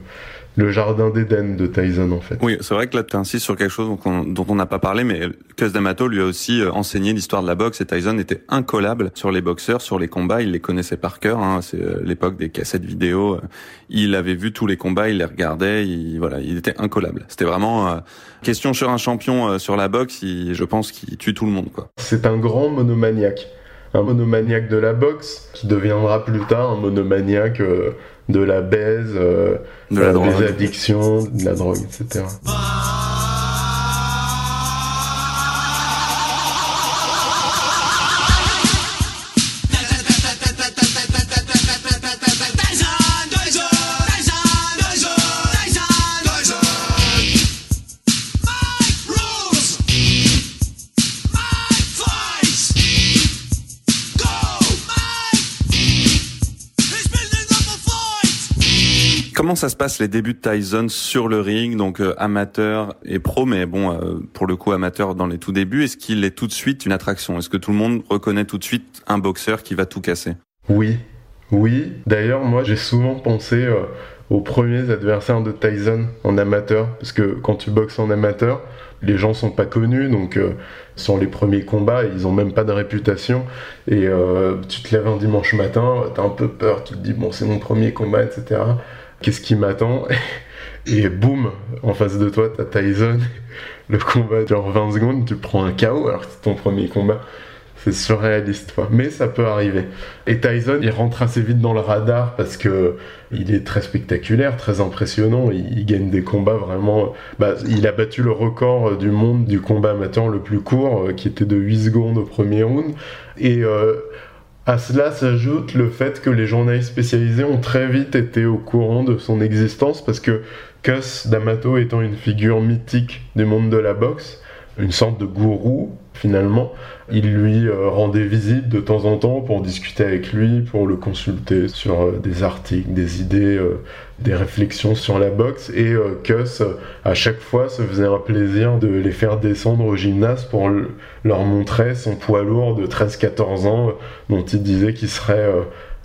le jardin d'Éden de Tyson en fait. Oui, c'est vrai que là tu insistes sur quelque chose dont on n'a pas parlé, mais Cus D'Amato lui a aussi euh, enseigné l'histoire de la boxe et Tyson était incollable sur les boxeurs, sur les combats, il les connaissait par cœur. Hein. C'est euh, l'époque des cassettes vidéo. Euh, il avait vu tous les combats, il les regardait, il, voilà, il était incollable. C'était vraiment question sur un champion sur la boxe, je pense qu'il tue tout le monde quoi. C'est un grand monomaniaque un monomaniaque de la boxe qui deviendra plus tard un monomaniaque de la baise, euh, de la des addictions, de la drogue, etc. Comment ça se passe les débuts de Tyson sur le ring, donc euh, amateur et pro, mais bon, euh, pour le coup amateur dans les tout débuts, est-ce qu'il est tout de suite une attraction? Est-ce que tout le monde reconnaît tout de suite un boxeur qui va tout casser? Oui, oui. D'ailleurs, moi j'ai souvent pensé euh, aux premiers adversaires de Tyson en amateur, parce que quand tu boxes en amateur, les gens sont pas connus, donc sur les premiers combats, ils ont même pas de réputation. Et tu te lèves un dimanche matin, t'as un peu peur, tu te dis bon c'est mon premier combat, etc qu'est-ce qui m'attend Et boum, en face de toi, t'as Tyson. Le combat dure 20 secondes, tu prends un KO alors que c'est ton premier combat. C'est surréaliste, quoi. Mais ça peut arriver. Et Tyson, il rentre assez vite dans le radar parce que il est très spectaculaire, très impressionnant. Il, gagne des combats vraiment. Bah, il a battu le record du monde du combat amateur le plus court, euh, qui était de 8 secondes au premier round. Et euh, à cela s'ajoute le fait que les journalistes spécialisés ont très vite été au courant de son existence parce que Cus D'Amato étant une figure mythique du monde de la boxe, une sorte de gourou, finalement. Il lui euh, rendait visite de temps en temps pour discuter avec lui, pour le consulter sur euh, des articles, des idées, euh, des réflexions sur la boxe. Et Kuss, à chaque fois, se faisait un plaisir de les faire descendre au gymnase pour leur montrer son poids lourd de 13-14 ans, dont il disait qu'il serait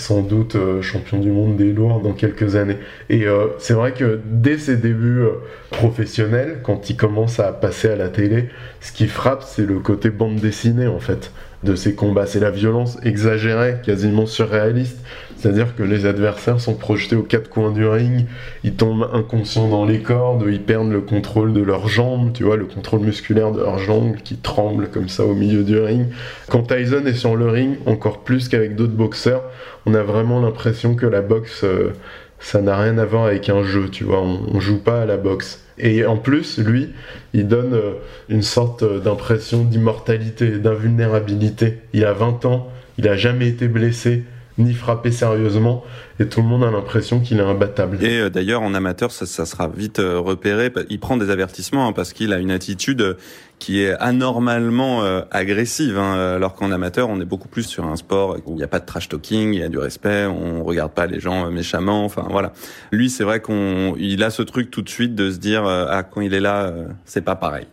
sans doute euh, champion du monde des lourds dans quelques années. Et euh, c'est vrai que dès ses débuts euh, professionnels, quand il commence à passer à la télé, ce qui frappe, c'est le côté bande dessinée en fait de ces combats. C'est la violence exagérée, quasiment surréaliste. C'est-à-dire que les adversaires sont projetés aux quatre coins du ring, ils tombent inconscients dans les cordes, ils perdent le contrôle de leurs jambes, tu vois, le contrôle musculaire de leurs jambes qui tremblent comme ça au milieu du ring. Quand Tyson est sur le ring, encore plus qu'avec d'autres boxeurs, on a vraiment l'impression que la boxe, euh, ça n'a rien à voir avec un jeu, tu vois, on, on joue pas à la boxe. Et en plus, lui, il donne euh, une sorte d'impression d'immortalité, d'invulnérabilité. Il a 20 ans, il a jamais été blessé, ni frappé sérieusement et tout le monde a l'impression qu'il est imbattable. Et euh, d'ailleurs en amateur ça, sera vite euh, repéré, il prend des avertissements hein, parce qu'il a une attitude qui est anormalement euh, agressive, hein, alors qu'en amateur on est beaucoup plus sur un sport où il n'y a pas de trash talking, il y a du respect, on regarde pas les gens méchamment, enfin voilà. Lui c'est vrai qu'on il a ce truc tout de suite de se dire ah quand il est là c'est pas pareil.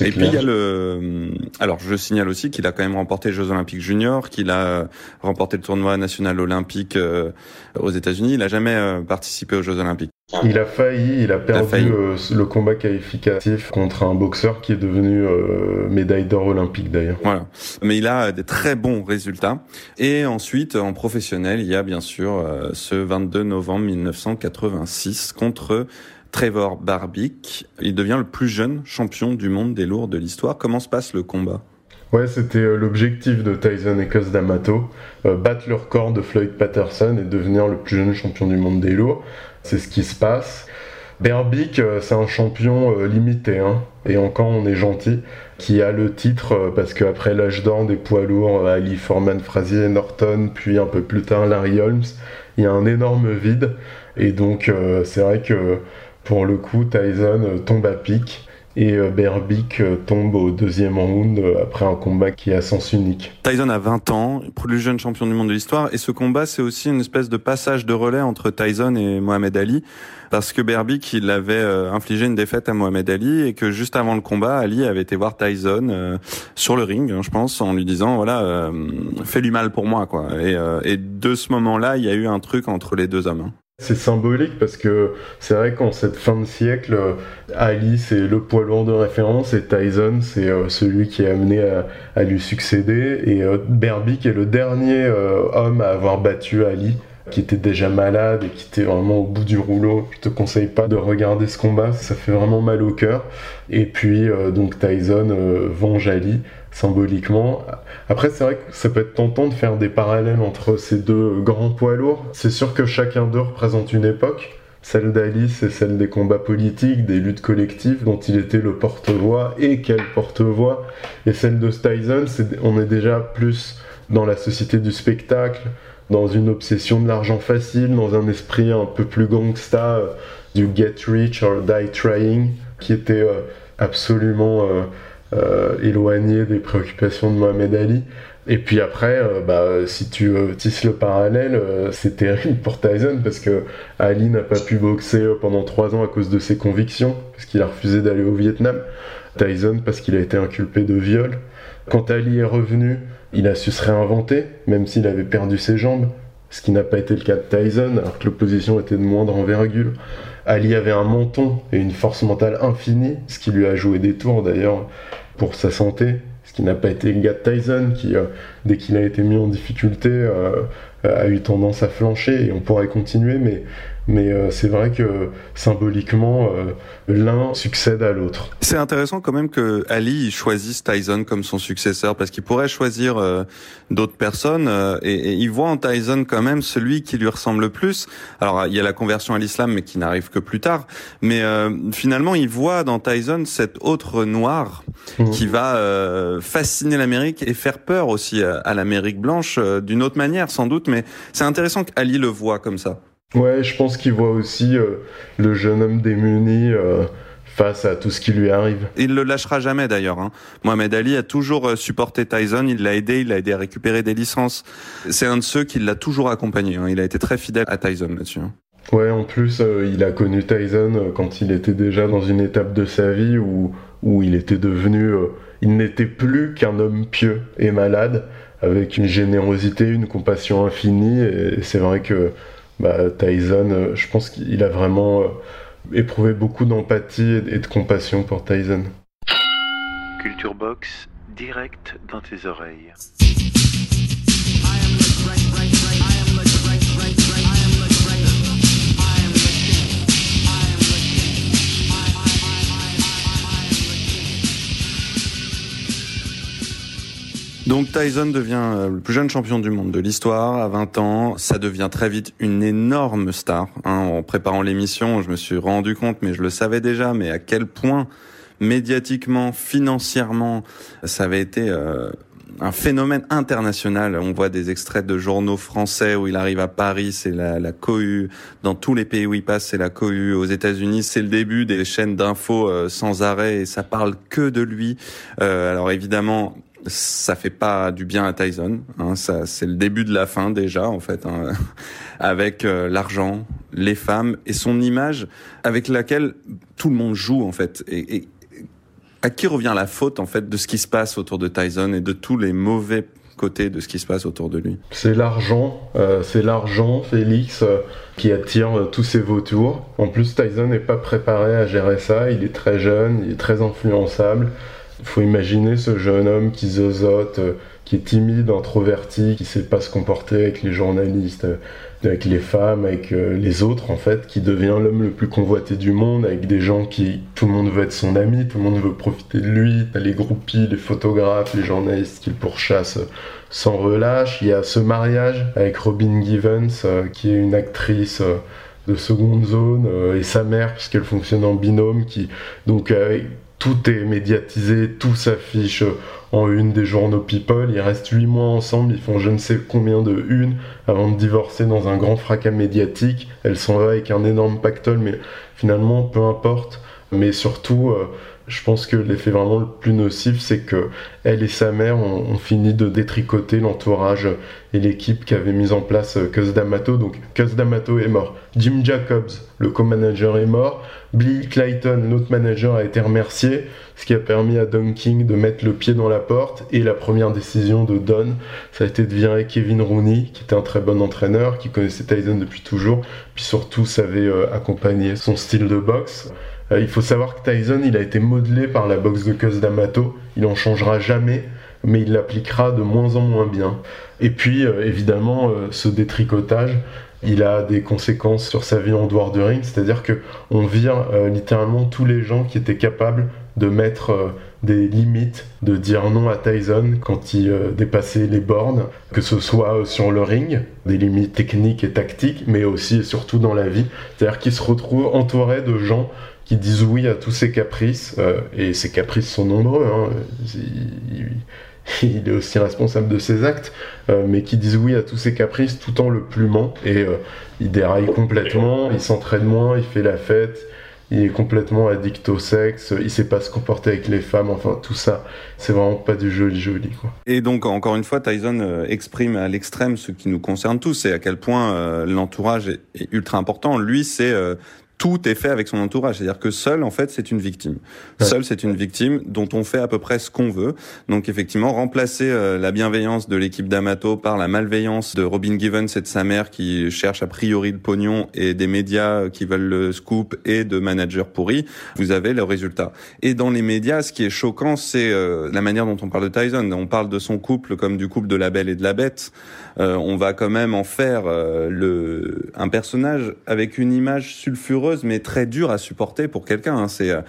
Et puis il y a le. Alors je signale aussi qu'il a quand même remporté les Jeux Olympiques Juniors, qu'il a remporté le tournoi national olympique euh, aux États-Unis. Il a jamais euh, participé aux Jeux Olympiques. Il a failli, il a perdu euh, le combat qualificatif contre un boxeur qui est devenu médaille d'or olympique d'ailleurs. Voilà. Mais il a des très bons résultats. Et ensuite, en professionnel, il y a bien sûr ce 22 novembre 1986 contre Trevor Barbic. Il devient le plus jeune champion du monde des lourds de l'histoire. Comment se passe le combat? Ouais, c'était euh, l'objectif de Tyson et Cos D'Amato, euh, battre le record de Floyd Patterson et devenir le plus jeune champion du monde des lourds. C'est ce qui se passe. Berbic, euh, c'est un champion limité, hein, et encore on est gentil, qui a le titre parce qu'après l'âge d'or des poids lourds, Ali Foreman, Frazier, Norton, puis un peu plus tard Larry Holmes, il y a un énorme vide. Et donc c'est vrai que pour le coup, Tyson euh, tombe à pic et euh, Berbic euh, tombe au deuxième round après un combat qui est à sens unique. Tyson a 20 ans, plus jeune champion du monde de l'histoire, et ce combat c'est aussi une espèce de passage de relais entre Tyson et Mohamed Ali, parce que Berbic il avait infligé une défaite à Mohamed Ali et que juste avant le combat, Ali avait été voir Tyson sur le ring, hein, je pense, en lui disant voilà, fais-lui mal pour moi quoi. Et, et de ce moment-là, il y a eu un truc entre les deux hommes. C'est symbolique parce que c'est vrai qu'en cette fin de siècle, Ali c'est le poids lourd de référence et Tyson c'est euh, celui qui est amené à, lui succéder et euh, Berbick est le dernier euh, homme à avoir battu Ali qui était déjà malade et qui était vraiment au bout du rouleau. Je te conseille pas de regarder ce combat, ça fait vraiment mal au cœur. Et puis donc Tyson venge Ali symboliquement. Après, c'est vrai que ça peut être tentant de faire des parallèles entre ces deux grands poids lourds. C'est sûr que chacun d'eux représente une époque. Celle d'Alice c'est celle des combats politiques, des luttes collectives dont il était le porte-voix et quel porte-voix. Et celle de Tyson, on est déjà plus dans la société du spectacle, dans une obsession de l'argent facile, dans un esprit un peu plus gangsta euh, du get rich or die trying, qui était euh, absolument euh, éloigné des préoccupations de Mohamed Ali. Et puis après, euh, bah, si tu euh, tisses le parallèle, c'est terrible pour Tyson parce que Ali n'a pas pu boxer pendant trois ans à cause de ses convictions, parce qu'il a refusé d'aller au Vietnam. Tyson parce qu'il a été inculpé de viol. Quand Ali est revenu, il a su se réinventer, même s'il avait perdu ses jambes, ce qui n'a pas été le cas de Tyson, alors que l'opposition était de moindre envergure. Ali avait un menton et une force mentale infinie, ce qui lui a joué des tours d'ailleurs pour sa santé, ce qui n'a pas été le gars de Tyson, qui, euh, dès qu'il a été mis en difficulté, euh, a eu tendance à flancher, et on pourrait continuer, mais mais euh, c'est vrai que symboliquement, euh, l'un succède à l'autre. C'est intéressant quand même que Ali choisisse Tyson comme son successeur, parce qu'il pourrait choisir euh, d'autres personnes, et, et, il voit en Tyson quand même celui qui lui ressemble le plus. Alors il y a la conversion à l'islam, mais qui n'arrive que plus tard. Mais finalement, il voit dans Tyson cet autre noir mmh. qui va fasciner l'Amérique et faire peur aussi à, à l'Amérique blanche d'une autre manière, sans doute. Mais c'est intéressant qu'Ali le voit comme ça. Ouais, je pense qu'il voit aussi euh, le jeune homme démuni euh, face à tout ce qui lui arrive. Il le lâchera jamais d'ailleurs. Hein. Mohamed Ali a toujours euh, supporté Tyson, il l'a aidé, il l'a aidé à récupérer des licences. C'est un de ceux qui l'a toujours accompagné. Hein. Il a été très fidèle à Tyson là-dessus. Hein. Ouais, en plus, euh, il a connu Tyson quand il était déjà dans une étape de sa vie où, où il était devenu... il n'était plus qu'un homme pieux et malade, avec une générosité, une compassion infinie. Et c'est vrai que bah, Tyson, je pense qu'il a vraiment éprouvé beaucoup d'empathie et de compassion pour Tyson. Culture Box, direct dans tes oreilles. Donc Tyson devient euh, le plus jeune champion du monde de l'histoire à 20 ans. Ça devient très vite une énorme star. Hein. En préparant l'émission, je me suis rendu compte, mais je le savais déjà, mais à quel point médiatiquement, financièrement, ça avait été euh, un phénomène international. On voit des extraits de journaux français où il arrive à Paris, c'est la, la cohue. Dans tous les pays où il passe, c'est la cohue. Aux États-Unis, c'est le début des chaînes d'infos euh, sans arrêt et ça parle que de lui. alors évidemment, ça fait pas du bien à Tyson. Hein, ça, c'est le début de la fin déjà en fait, hein, avec euh, l'argent, les femmes et son image avec laquelle tout le monde joue en fait. Et, à qui revient la faute en fait de ce qui se passe autour de Tyson et de tous les mauvais côtés de ce qui se passe autour de lui? C'est l'argent, euh, c'est l'argent, Félix, euh, qui attire tous ces vautours. En plus, Tyson n'est pas préparé à gérer ça. Il est très jeune, il est très influençable. Il faut imaginer ce jeune homme qui zozote, euh, qui est timide, introverti, qui sait pas se comporter avec les journalistes, euh, avec les femmes, avec euh, les autres en fait, qui devient l'homme le plus convoité du monde, avec des gens qui, tout le monde veut être son ami, tout le monde veut profiter de lui, t'as les groupies, les photographes, les journalistes qui le pourchassent sans relâche. Il y a ce mariage avec Robin Givens, qui est une actrice de seconde zone, et sa mère, puisqu'elle fonctionne en binôme, qui donc tout est médiatisé, tout s'affiche en une des journaux People. Ils restent huit mois ensemble, ils font je ne sais combien de une avant de divorcer dans un grand fracas médiatique. Elle s'en va avec un énorme pactole, mais finalement, peu importe. Mais surtout, euh, je pense que l'effet vraiment le plus nocif, c'est que elle et sa mère ont, fini de détricoter l'entourage et l'équipe qui avait mis en place euh, Cus D'Amato. Donc Cus D'Amato est mort. Jim Jacobs, le co-manager, est mort. Bill Clayton, l'autre manager, a été remercié, ce qui a permis à Don King de mettre le pied dans la porte. Et la première décision de Don, ça a été de virer Kevin Rooney, qui était un très bon entraîneur, qui connaissait Tyson depuis toujours, puis surtout savait euh, accompagner son style de boxe. Euh, il faut savoir que Tyson, il a été modelé par la boxe de Cus D'Amato. Il en changera jamais, mais il l'appliquera de moins en moins bien. Et puis, euh, évidemment, euh, ce détricotage, il a des conséquences sur sa vie en dehors de ring, c'est-à-dire que on vire littéralement tous les gens qui étaient capables de mettre des limites, de dire non à Tyson quand il dépassait les bornes, que ce soit sur le ring, des limites techniques et tactiques, mais aussi et surtout dans la vie. C'est-à-dire qu'il se retrouve entouré de gens qui disent oui à tous ses caprices, euh, et ses caprices sont nombreux, hein, il, est aussi responsable de ses actes, euh, mais qui disent oui à tous ses caprices tout en le plumant, et euh, il déraille complètement, il s'entraîne moins, il fait la fête, il est complètement addict au sexe, il sait pas se comporter avec les femmes, enfin tout ça, c'est vraiment pas du joli joli quoi. Et donc encore une fois, Tyson exprime à l'extrême ce qui nous concerne tous, c'est à quel point l'entourage est, ultra important. Lui, c'est tout est fait avec son entourage. C'est-à-dire que seul, en fait, c'est une victime. Seul, c'est une victime dont on fait à peu près ce qu'on veut. Donc, effectivement, remplacer euh, la bienveillance de l'équipe d'Amato par la malveillance de Robin Givens et de sa mère qui cherche a priori le pognon et des médias qui veulent le scoop et de managers pourris, vous avez le résultat. Et dans les médias, ce qui est choquant, c'est euh, la manière dont on parle de Tyson. On parle de son couple comme du couple de la belle et de la bête. Euh, on va quand même en faire le un personnage avec une image sulfureuse mais très dur à supporter pour quelqu'un. Hein. C'est euh,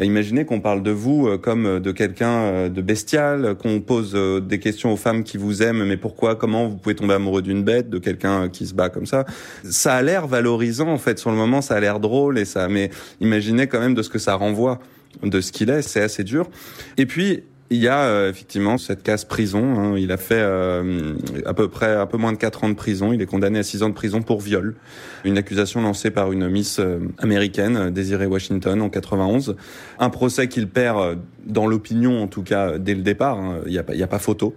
imaginez qu'on parle de vous euh, comme de quelqu'un euh, de bestial, qu'on pose des questions aux femmes qui vous aiment, mais pourquoi, comment vous pouvez tomber amoureux d'une bête, de quelqu'un qui se bat comme ça. Ça a l'air valorisant en fait sur le moment, ça a l'air drôle et ça, mais imaginez quand même de ce que ça renvoie, de ce qu'il est, c'est assez dur. Et puis Il y a euh, effectivement cette case prison. Hein. Il a fait euh, à peu près un peu moins de 4 ans de prison. Il est condamné à 6 ans de prison pour viol. Une accusation lancée par une Miss euh, américaine, Desiree Washington, en 91. Un procès qu'il perd dans l'opinion, en tout cas, dès le départ. Hein. Il n'y a, a, pas photo.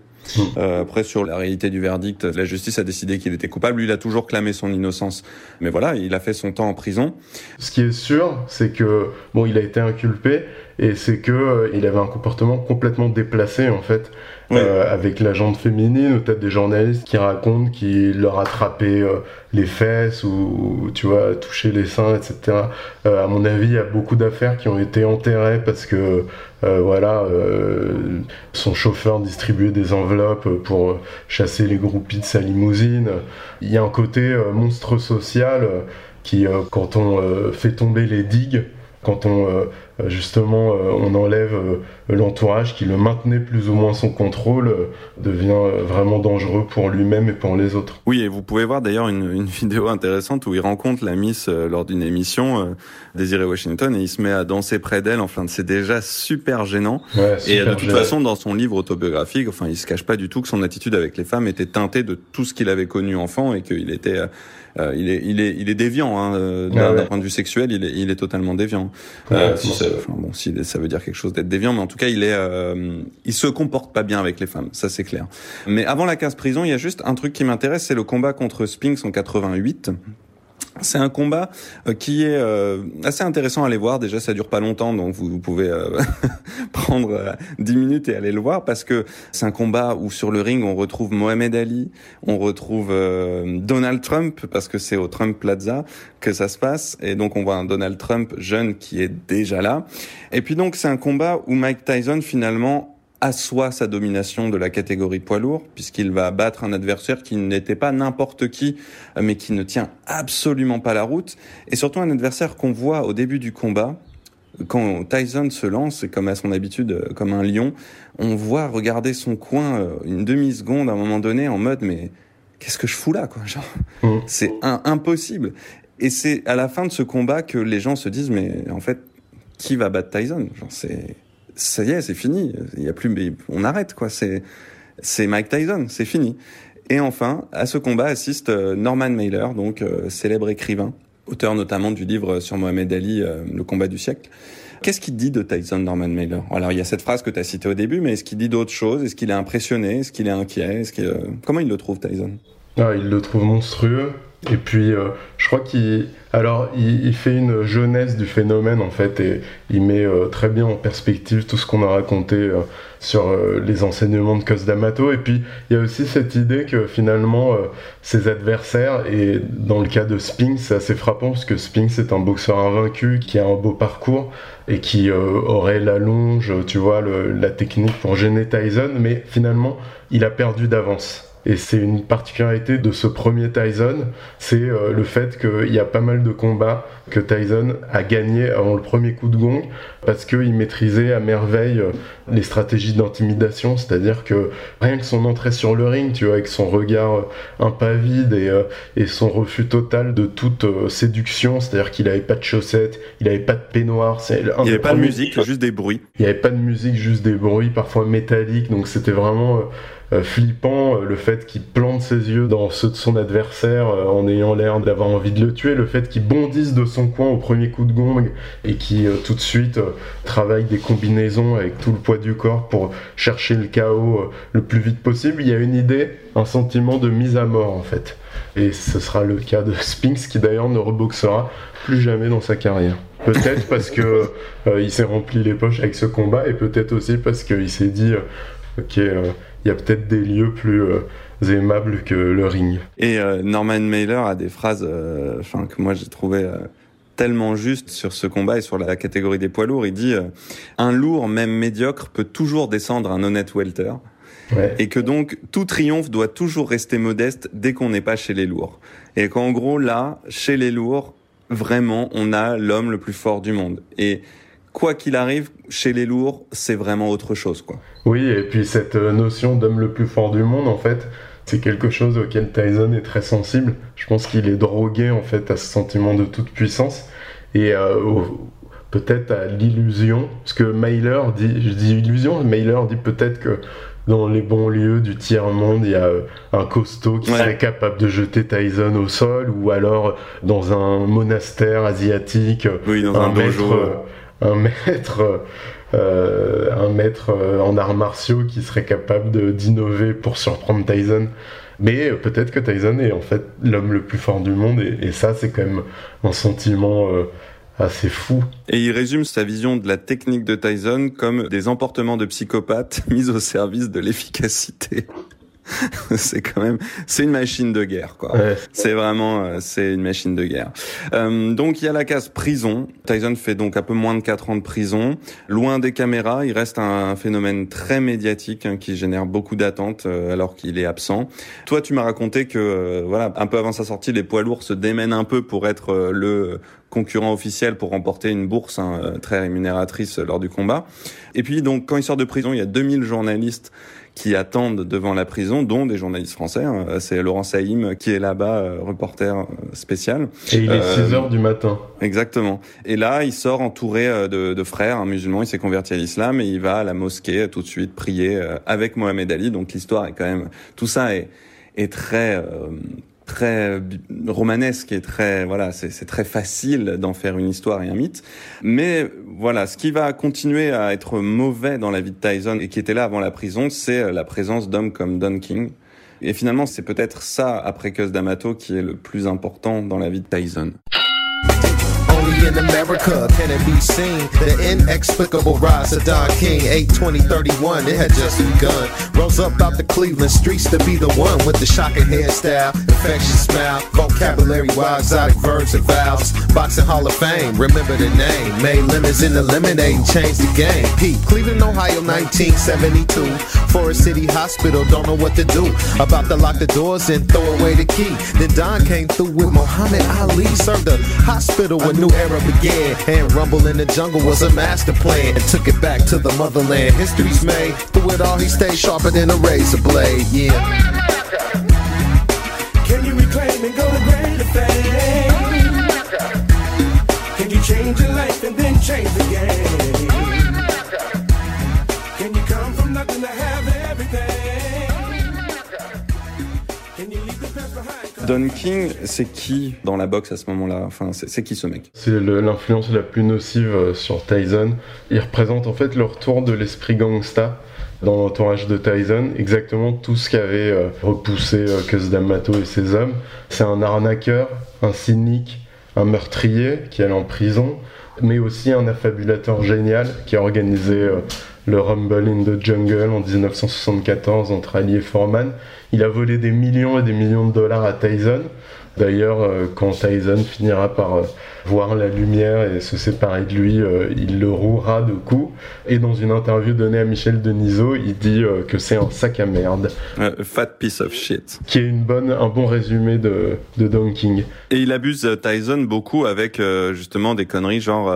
Euh, après, sur la réalité du verdict, la justice a décidé qu'il était coupable. Lui, il a toujours clamé son innocence. Mais voilà, il a fait son temps en prison. Ce qui est sûr, c'est que bon, il a été inculpé et c'est que euh, il avait un comportement complètement déplacé en fait. Euh, avec la jante féminine peut-être des journalistes qui racontent qu'il leur a attrapé euh, les fesses ou, tu vois touché les seins etc euh, à mon avis il y a beaucoup d'affaires qui ont été enterrées parce que voilà son chauffeur distribuait des enveloppes pour chasser les groupies de sa limousine il y a un côté monstre social qui quand on fait tomber les digues quand on euh, justement euh, on enlève euh, l'entourage qui le maintenait plus ou moins son contrôle devient vraiment dangereux pour lui-même et pour les autres. Oui, et vous pouvez voir d'ailleurs une, une, vidéo intéressante où il rencontre la Miss lors d'une émission, Desiree Washington, et il se met à danser près d'elle. Enfin, c'est déjà super gênant. et de toute façon, dans son livre autobiographique, enfin, il se cache pas du tout que son attitude avec les femmes était teintée de tout ce qu'il avait connu enfant et qu'il était euh, il est il est il est déviant hein, euh, d'un point de vue sexuel il est il est totalement déviant. Euh, si ça, bon si ça veut dire quelque chose d'être déviant mais en tout cas il est il se comporte pas bien avec les femmes ça c'est clair. Mais avant la case prison il y a juste un truc qui m'intéresse c'est le combat contre Spinks en 88 c'est un combat euh, qui est euh, assez intéressant à aller voir. Déjà, ça dure pas longtemps, donc vous, pouvez euh, prendre 10 minutes et aller le voir parce que c'est un combat où sur le ring on retrouve Mohamed Ali, on retrouve Donald Trump parce que c'est au Trump Plaza que ça se passe et donc on voit un Donald Trump jeune qui est déjà là. Et puis donc c'est un combat où Mike Tyson finalement assoit sa domination de la catégorie poids lourd, puisqu'il va battre un adversaire qui n'était pas n'importe qui, mais qui ne tient absolument pas la route, et surtout un adversaire qu'on voit au début du combat, quand Tyson se lance, comme à son habitude, comme un lion, on voit regarder son coin euh, une demi-seconde à un moment donné en mode mais qu'est-ce que je fous là quoi genre. Mmh. c'est impossible. Et c'est à la fin de ce combat que les gens se disent mais en fait qui va battre Tyson? Genre c'est ça y est, c'est fini. Il y a plus, on arrête quoi. C'est, c'est Mike Tyson, c'est fini. Et enfin, à ce combat assiste euh, Norman Mailer, donc euh, célèbre écrivain, auteur notamment du livre sur Mohamed Ali, euh, Le combat du siècle. Qu'est-ce qu'il dit de Tyson Norman Mailer? Alors il y a cette phrase que tu as citée au début, mais est-ce qu'il dit d'autres choses? Est-ce qu'il est impressionné? Est-ce qu'il est inquiet? Est-ce qu'il, comment il le trouve Tyson? Ah, Il le trouve monstrueux. Et puis, euh, je crois qu'il alors il, fait une jeunesse du phénomène en fait et il met euh, très bien en perspective tout ce qu'on a raconté euh, sur les enseignements de Cos D'Amato. Et puis il y a aussi cette idée que finalement ses adversaires et dans le cas de Spinks c'est assez frappant parce que Spinks est un boxeur invaincu qui a un beau parcours et qui aurait la longe, tu vois, la technique pour gêner Tyson, mais finalement il a perdu d'avance. Et c'est une particularité de ce premier Tyson, c'est euh, le fait qu'il y a pas mal de combats que Tyson a gagné avant le premier coup de gong parce qu'il maîtrisait à merveille euh, les stratégies d'intimidation, c'est-à-dire que rien que son entrée sur le ring, tu vois, avec son regard euh, impavide et, et son refus total de toute séduction, c'est-à-dire qu'il avait pas de chaussettes, il avait pas de peignoir, il n'y avait pas de musique, juste des bruits. Il n'y avait pas de musique, juste des bruits, parfois métalliques, donc c'était vraiment flippant, euh, le fait qu'il plante ses yeux dans ceux de son adversaire euh, en ayant l'air d'avoir envie de le tuer, le fait qu'il bondisse de son coin au premier coup de gong et qui tout de suite travaille des combinaisons avec tout le poids du corps pour chercher le chaos le plus vite possible, il y a une idée, un sentiment de mise à mort en fait. Et ce sera le cas de Spinks qui d'ailleurs ne reboxera plus jamais dans sa carrière. Peut-être parce que il s'est rempli les poches avec ce combat et peut-être aussi parce qu'il s'est dit ok il y a peut-être des lieux plus euh, aimables que le ring. Et euh, Norman Mailer a des phrases euh, enfin que moi j'ai trouvé tellement justes sur ce combat et sur la catégorie des poids lourds. Il dit un lourd, même médiocre, peut toujours descendre un honnête welter. Et que donc tout triomphe doit toujours rester modeste dès qu'on n'est pas chez les lourds. Et qu'en gros là, chez les lourds, vraiment, on a l'homme le plus fort du monde. Et quoi qu'il arrive, chez les lourds, c'est vraiment autre chose, quoi. Oui, et puis cette euh, notion d'homme le plus fort du monde, en fait, c'est quelque chose auquel Tyson est très sensible. Je pense qu'il est drogué, en fait, à ce sentiment de toute puissance. Et euh, peut-être à l'illusion, parce que Mailer dit, je dis illusion, Mailer dit peut-être que dans les bons lieux du tiers-monde, il y a euh, un costaud qui serait capable de jeter Tyson au sol, ou alors dans un monastère asiatique, un, maître, un maître, euh, un maître euh, en arts martiaux qui serait capable d'innover pour surprendre Tyson. Mais peut-être que Tyson est en fait l'homme le plus fort du monde, et, ça, c'est quand même un sentiment assez fou. Et il résume sa vision de la technique de Tyson comme des emportements de psychopathes mis au service de l'efficacité. c'est quand même, c'est une machine de guerre, quoi. C'est vraiment, euh, c'est une machine de guerre. Euh, donc il y a la case prison. Tyson fait donc un peu moins de 4 ans de prison, loin des caméras. Il reste un, phénomène très médiatique hein, qui génère beaucoup d'attentes euh, alors qu'il est absent. Toi, tu m'as raconté que, voilà, un peu avant sa sortie, les poids lourds se démènent un peu pour être le concurrent officiel pour remporter une bourse hein, très rémunératrice lors du combat. Et puis donc quand il sort de prison, il y a 2000 journalistes qui attendent devant la prison, dont des journalistes français. Hein. C'est Laurent Saïm qui est là-bas, euh, reporter euh, spécial. Et il est 6 euh, heures du matin. Exactement. Et là, il sort entouré de, de frères un musulman. Il s'est converti à l'islam et il va à la mosquée tout de suite prier avec Mohamed Ali. Donc l'histoire est quand même tout ça est est très très romanesque et très voilà c'est très facile d'en faire une histoire et un mythe. Mais voilà ce qui va continuer à être mauvais dans la vie de Tyson et qui était là avant la prison c'est la présence d'hommes comme Don King. Et finalement c'est peut-être ça après Cus D'Amato qui est le plus important dans la vie de Tyson in America. Can it be seen? The inexplicable rise of Don King. 82031 it had just begun. Rose up out the Cleveland streets to be the one with the shocking hairstyle infectious smile vocabulary wise exotic verbs and vowels. Boxing hall of fame remember the name. Made lemons in the lemonade and changed the game. Pete Cleveland Ohio 1972 Forest City Hospital don't know what to do. About to lock the doors and throw away the key. Then Don came through with Muhammad Ali served the hospital with new era era began. And Rumble in the Jungle was a master plan. And took it back to the motherland. History's made. Through it all, he stayed sharper than a razor blade. Yeah. Don King, c'est qui dans la boxe à ce moment-là? Enfin, c'est qui ce mec? C'est l'influence la plus nocive euh, sur Tyson. Il représente en fait le retour de l'esprit gangsta dans l'entourage de Tyson, exactement tout ce qu'avait euh, repoussé Cus euh, D'Amato et ses hommes. C'est un arnaqueur, un cynique, un meurtrier qui allait en prison, mais aussi un affabulateur génial qui a organisé le Rumble in the Jungle en 1974 entre Ali et Foreman. Il a volé des millions et des millions de dollars à Tyson. D'ailleurs, euh, quand Tyson finira par euh, voir la lumière et se séparer de lui, euh, il le rouera de coups. Et dans une interview donnée à Michel Denisot, il dit que c'est un sac à merde. fat piece of shit. Qui est une bonne, un bon résumé de, de Don King. Et il abuse Tyson beaucoup avec justement des conneries genre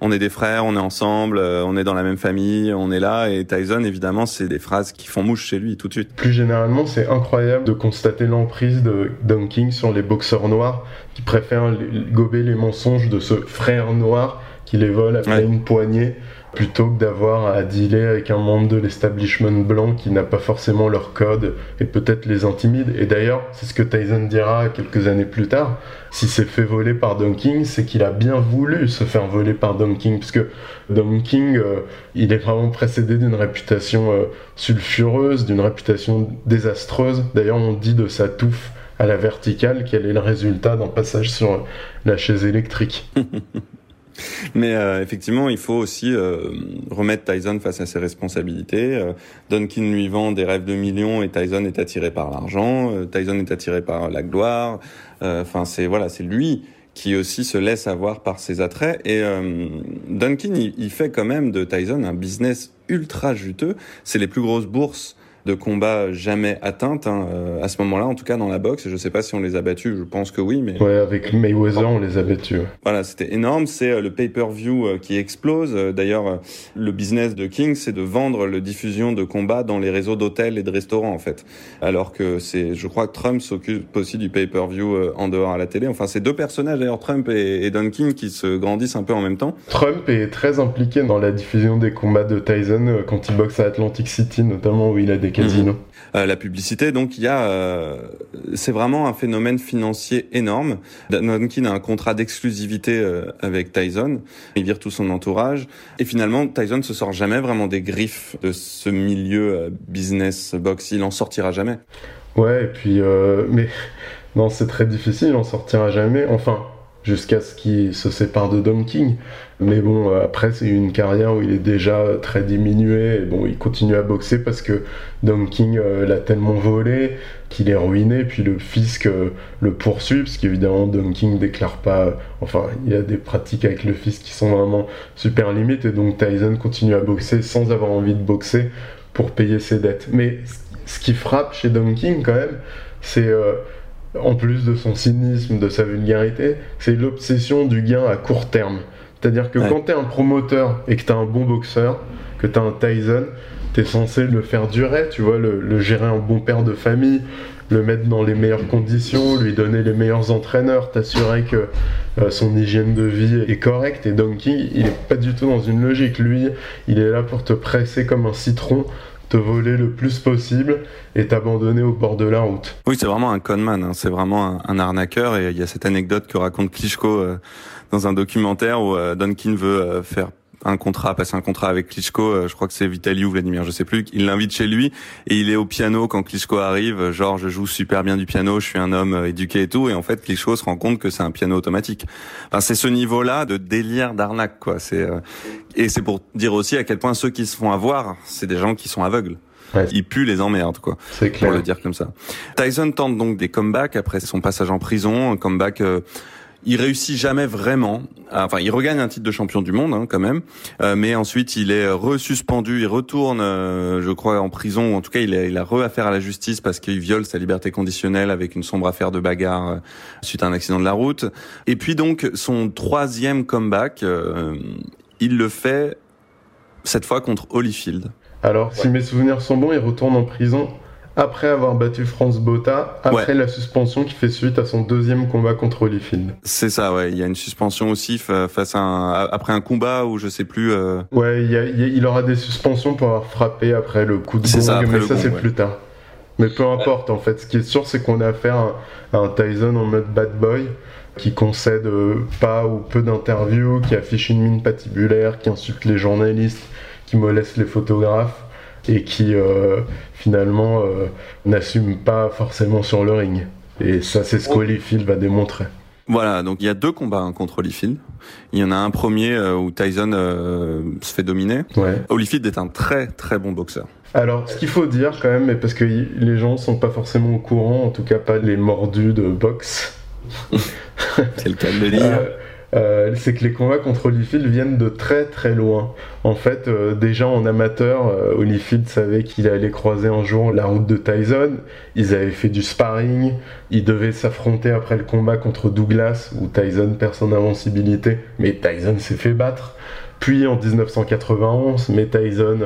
on est des frères, on est ensemble, euh, on est dans la même famille, on est là. Et Tyson, évidemment, c'est des phrases qui font mouche chez lui tout de suite. Plus généralement, c'est incroyable de constater l'emprise de Don King sur les boxeurs noirs qui préfèrent gober les mensonges de ce frère noir qui les vole après une poignée plutôt que d'avoir à dealer avec un membre de l'establishment blanc qui n'a pas forcément leur code et peut-être les intimide. Et d'ailleurs, c'est ce que Tyson dira quelques années plus tard. Si c'est fait voler par Don King, c'est qu'il a bien voulu se faire voler par Don King, puisque Don King, euh, il est vraiment précédé d'une réputation euh, sulfureuse, d'une réputation désastreuse. D'ailleurs, on dit de sa touffe à la verticale qu'elle est le résultat d'un passage sur la chaise électrique. Mais euh, effectivement, il faut aussi euh, remettre Tyson face à ses responsabilités. Euh, Duncan lui vend des rêves de millions et Tyson est attiré par l'argent. Euh, Tyson est attiré par la gloire. Enfin, c'est voilà, c'est lui qui aussi se laisse avoir par ses attraits. Et Duncan, il, il, fait quand même de Tyson un business ultra juteux. C'est les plus grosses bourses de combat jamais atteintes hein, euh, à ce moment-là, en tout cas dans la boxe. Je sais pas si on les a battus, je pense que oui, mais ouais, avec Mayweather, on les a battus. Voilà, c'était énorme. C'est euh, le pay-per-view euh, qui explose. D'ailleurs, le business de King, c'est de vendre le diffusion de combats dans les réseaux d'hôtels et de restaurants en fait. Alors que c'est, je crois que Trump s'occupe aussi du pay-per-view en dehors à la télé. Enfin, c'est deux personnages d'ailleurs, Trump et, et Don King, qui se grandissent un peu en même temps. Trump est très impliqué dans la diffusion des combats de Tyson quand il boxe à Atlantic City, notamment où il a des Euh, la publicité, donc il y a, euh, c'est vraiment un phénomène financier énorme. Dunkin a un contrat d'exclusivité euh, avec Tyson, il vire tout son entourage, et finalement Tyson se sort jamais vraiment des griffes de ce milieu business box, il en sortira jamais. Ouais, et puis mais non, c'est très difficile, il en sortira jamais. Enfin, jusqu'à ce qu'il se sépare de Dom King. Mais bon, euh, après, c'est une carrière où il est déjà très diminué. Bon, il continue à boxer parce que Dom King euh, l'a tellement volé qu'il est ruiné. Puis le fisc euh, le poursuit, parce qu'évidemment, Dom King déclare pas. Enfin, il y a des pratiques avec le fisc qui sont vraiment super limites. Et donc, Tyson continue à boxer sans avoir envie de boxer pour payer ses dettes. Mais ce qui frappe chez Dom King, quand même, c'est en plus de son cynisme, de sa vulgarité, c'est l'obsession du gain à court terme. C'est-à-dire que quand tu es un promoteur et que tu as un bon boxeur, que tu as un Tyson, tu es censé le faire durer, tu vois, le, gérer un bon père de famille, le mettre dans les meilleures conditions, lui donner les meilleurs entraîneurs, t'assurer que euh, son hygiène de vie est correcte. Et Donkey, il est pas du tout dans une logique. Lui, il est là pour te presser comme un citron te voler le plus possible et t'abandonner au bord de la route. Oui, c'est vraiment un conman, hein. c'est vraiment un, arnaqueur et il y a cette anecdote que raconte Klitschko euh, dans un documentaire où euh, Duncan veut euh, faire un contrat, passer un contrat avec Klitschko, euh, je crois que c'est Vitaly ou Vladimir, je sais plus, il l'invite chez lui et il est au piano quand Klitschko arrive, genre je joue super bien du piano, je suis un homme éduqué et tout et en fait Klitschko se rend compte que c'est un piano automatique. Enfin, c'est ce niveau-là de délire d'arnaque quoi, c'est et c'est pour dire aussi à quel point ceux qui se font avoir, c'est des gens qui sont aveugles. Ils puent les emmerdes, quoi. C'est clair. Pour le dire comme ça. Tyson tente donc des comebacks après son passage en prison, un comeback il réussit jamais vraiment. Enfin, il regagne un titre de champion du monde hein, quand même, euh, mais ensuite il est resuspendu, il retourne, euh, je crois, en prison. Ou en tout cas, il a, il a re-affaire à la justice parce qu'il viole sa liberté conditionnelle avec une sombre affaire de bagarre euh, suite à un accident de la route. Et puis donc son troisième comeback, il le fait cette fois contre Holyfield. Alors, si mes souvenirs sont bons, il retourne en prison après avoir battu France Botta, après la suspension qui fait suite à son deuxième combat contre Holyfield. C'est ça, ouais. Il y a une suspension aussi face à un, après un combat où je sais plus. Euh... Ouais, il, aura des suspensions pour avoir frappé après le coup de gong, ça, mais ça c'est plus tard. Mais peu importe en fait. Ce qui est sûr, c'est qu'on a affaire à, un Tyson en mode bad boy qui concède euh, pas ou peu d'interviews, qui affiche une mine patibulaire, qui insulte les journalistes, qui moleste les photographes et qui euh, finalement euh, n'assume pas forcément sur le ring. Et ça, c'est ce qu'Holyfield va démontrer. Voilà, donc il y a deux combats hein, contre Holyfield. Il y en a un premier euh, où Tyson se fait dominer. Ouais. Holyfield est un très très bon boxeur. Alors, ce qu'il faut dire quand même, parce que les gens sont pas forcément au courant, en tout cas pas les mordus de boxe. c'est le cas de le dire. Euh, c'est que les combats contre Holyfield viennent de très très loin. En fait, euh, déjà en amateur, euh, Holyfield savait qu'il allait croiser un jour la route de Tyson. Ils avaient fait du sparring. Ils devaient s'affronter après le combat contre Douglas, où Tyson perd son invincibilité, mais Tyson s'est fait battre. Puis en 1991, mais Tyson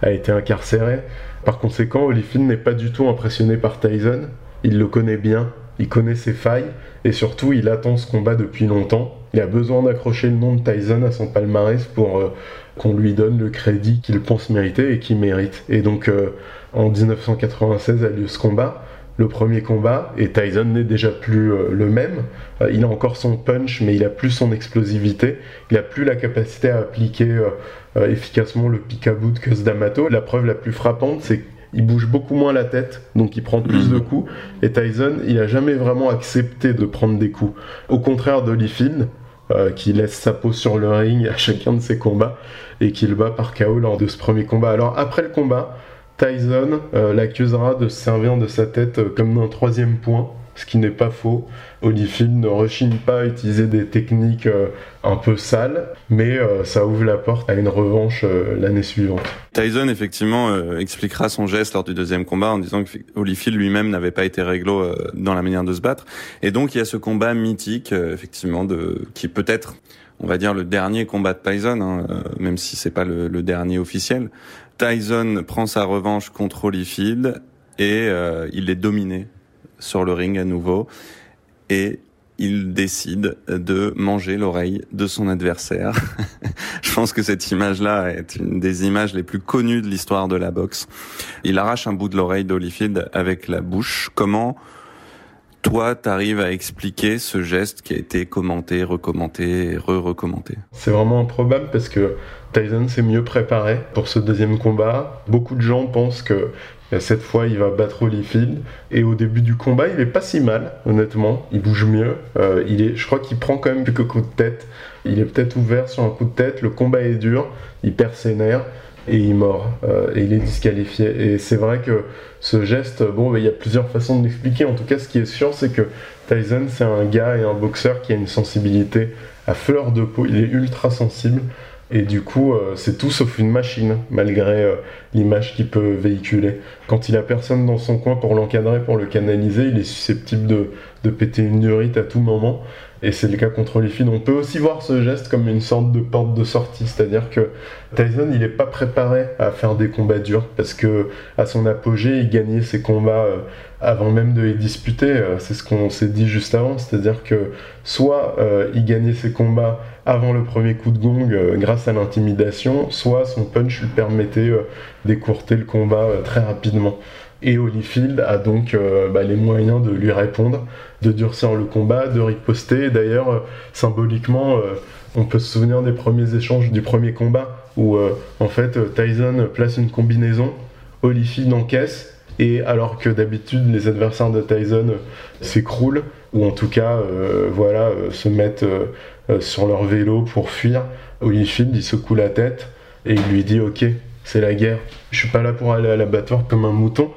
a été incarcéré. Par conséquent, Holyfield n'est pas du tout impressionné par Tyson. Il le connaît bien, il connaît ses failles, et surtout, il attend ce combat depuis longtemps. Il a besoin d'accrocher le nom de Tyson à son palmarès pour euh, qu'on lui donne le crédit qu'il pense mériter et qu'il mérite. Et donc euh, en 1996 a lieu ce combat, le premier combat, et Tyson n'est déjà plus euh, le même. il a encore son punch, mais il a plus son explosivité. Il a plus la capacité à appliquer efficacement le pick à bout que D'Amato. La preuve la plus frappante, c'est il bouge beaucoup moins la tête, donc il prend plus de coups. Et Tyson, il a jamais vraiment accepté de prendre des coups. Au contraire d'Holyfield, euh, qui laisse sa peau sur le ring à chacun de ses combats et qui le bat par KO lors de ce premier combat. Alors après le combat, Tyson euh, l'accusera de se servir de sa tête euh, comme d'un troisième point ce qui n'est pas faux. Holyfield ne rechigne pas à utiliser des techniques euh, un peu sales, mais euh, ça ouvre la porte à une revanche euh, l'année suivante. Tyson effectivement expliquera son geste lors du deuxième combat en disant que Holyfield lui-même n'avait pas été réglo dans la manière de se battre, et donc il y a ce combat mythique effectivement de qui peut-être on va dire le dernier combat de Tyson, hein, même si c'est pas le, le, dernier officiel. Tyson prend sa revanche contre Holyfield et il est dominé sur le ring à nouveau et il décide de manger l'oreille de son adversaire. Je pense que cette image-là est une des images les plus connues de l'histoire de la boxe. Il arrache un bout de l'oreille d'Holyfield avec la bouche. Comment toi, t'arrives à expliquer ce geste qui a été commenté, recommenté, re-recommenté? C'est vraiment improbable parce que Tyson s'est mieux préparé pour ce deuxième combat. Beaucoup de gens pensent que cette fois, il va battre Holyfield. Et au début du combat, il est pas si mal, honnêtement. Il bouge mieux. Euh, il est, je crois qu'il prend quand même quelques coups de tête. Il est peut-être ouvert sur un coup de tête. Le combat est dur. Il perd ses nerfs et il mord. Euh, et il est disqualifié. Et c'est vrai que ce geste, bon, il y a plusieurs façons de l'expliquer. En tout cas, ce qui est sûr, c'est que Tyson, c'est un gars et un boxeur qui a une sensibilité à fleur de peau. Il est ultra sensible. Et du coup, euh, c'est tout sauf une machine, malgré euh, l'image qu'il peut véhiculer. Quand il a personne dans son coin pour l'encadrer, pour le canaliser, il est susceptible de, de péter une durite à tout moment. Et c'est le cas contre les filles. On peut aussi voir ce geste comme une sorte de porte de sortie, c'est-à-dire que Tyson, il n'est pas préparé à faire des combats durs parce que à son apogée, il gagnait ses combats euh, avant même de les disputer. C'est ce qu'on s'est dit juste avant, c'est-à-dire que soit il gagnait ses combats avant le premier coup de gong euh, grâce à l'intimidation, soit son punch lui permettait euh, d'écourter le combat euh, très rapidement. Et Holyfield a donc bah, les moyens de lui répondre, de durcir le combat, de riposter. D'ailleurs, symboliquement, on peut se souvenir des premiers échanges du premier combat où en fait Tyson place une combinaison, Holyfield encaisse, et alors que d'habitude les adversaires de Tyson s'écroulent, ou en tout cas voilà, se mettent sur leur vélo pour fuir. Holyfield, il secoue la tête et il lui dit Ok, c'est la guerre. Je suis pas là pour aller à l'abattoir comme un mouton.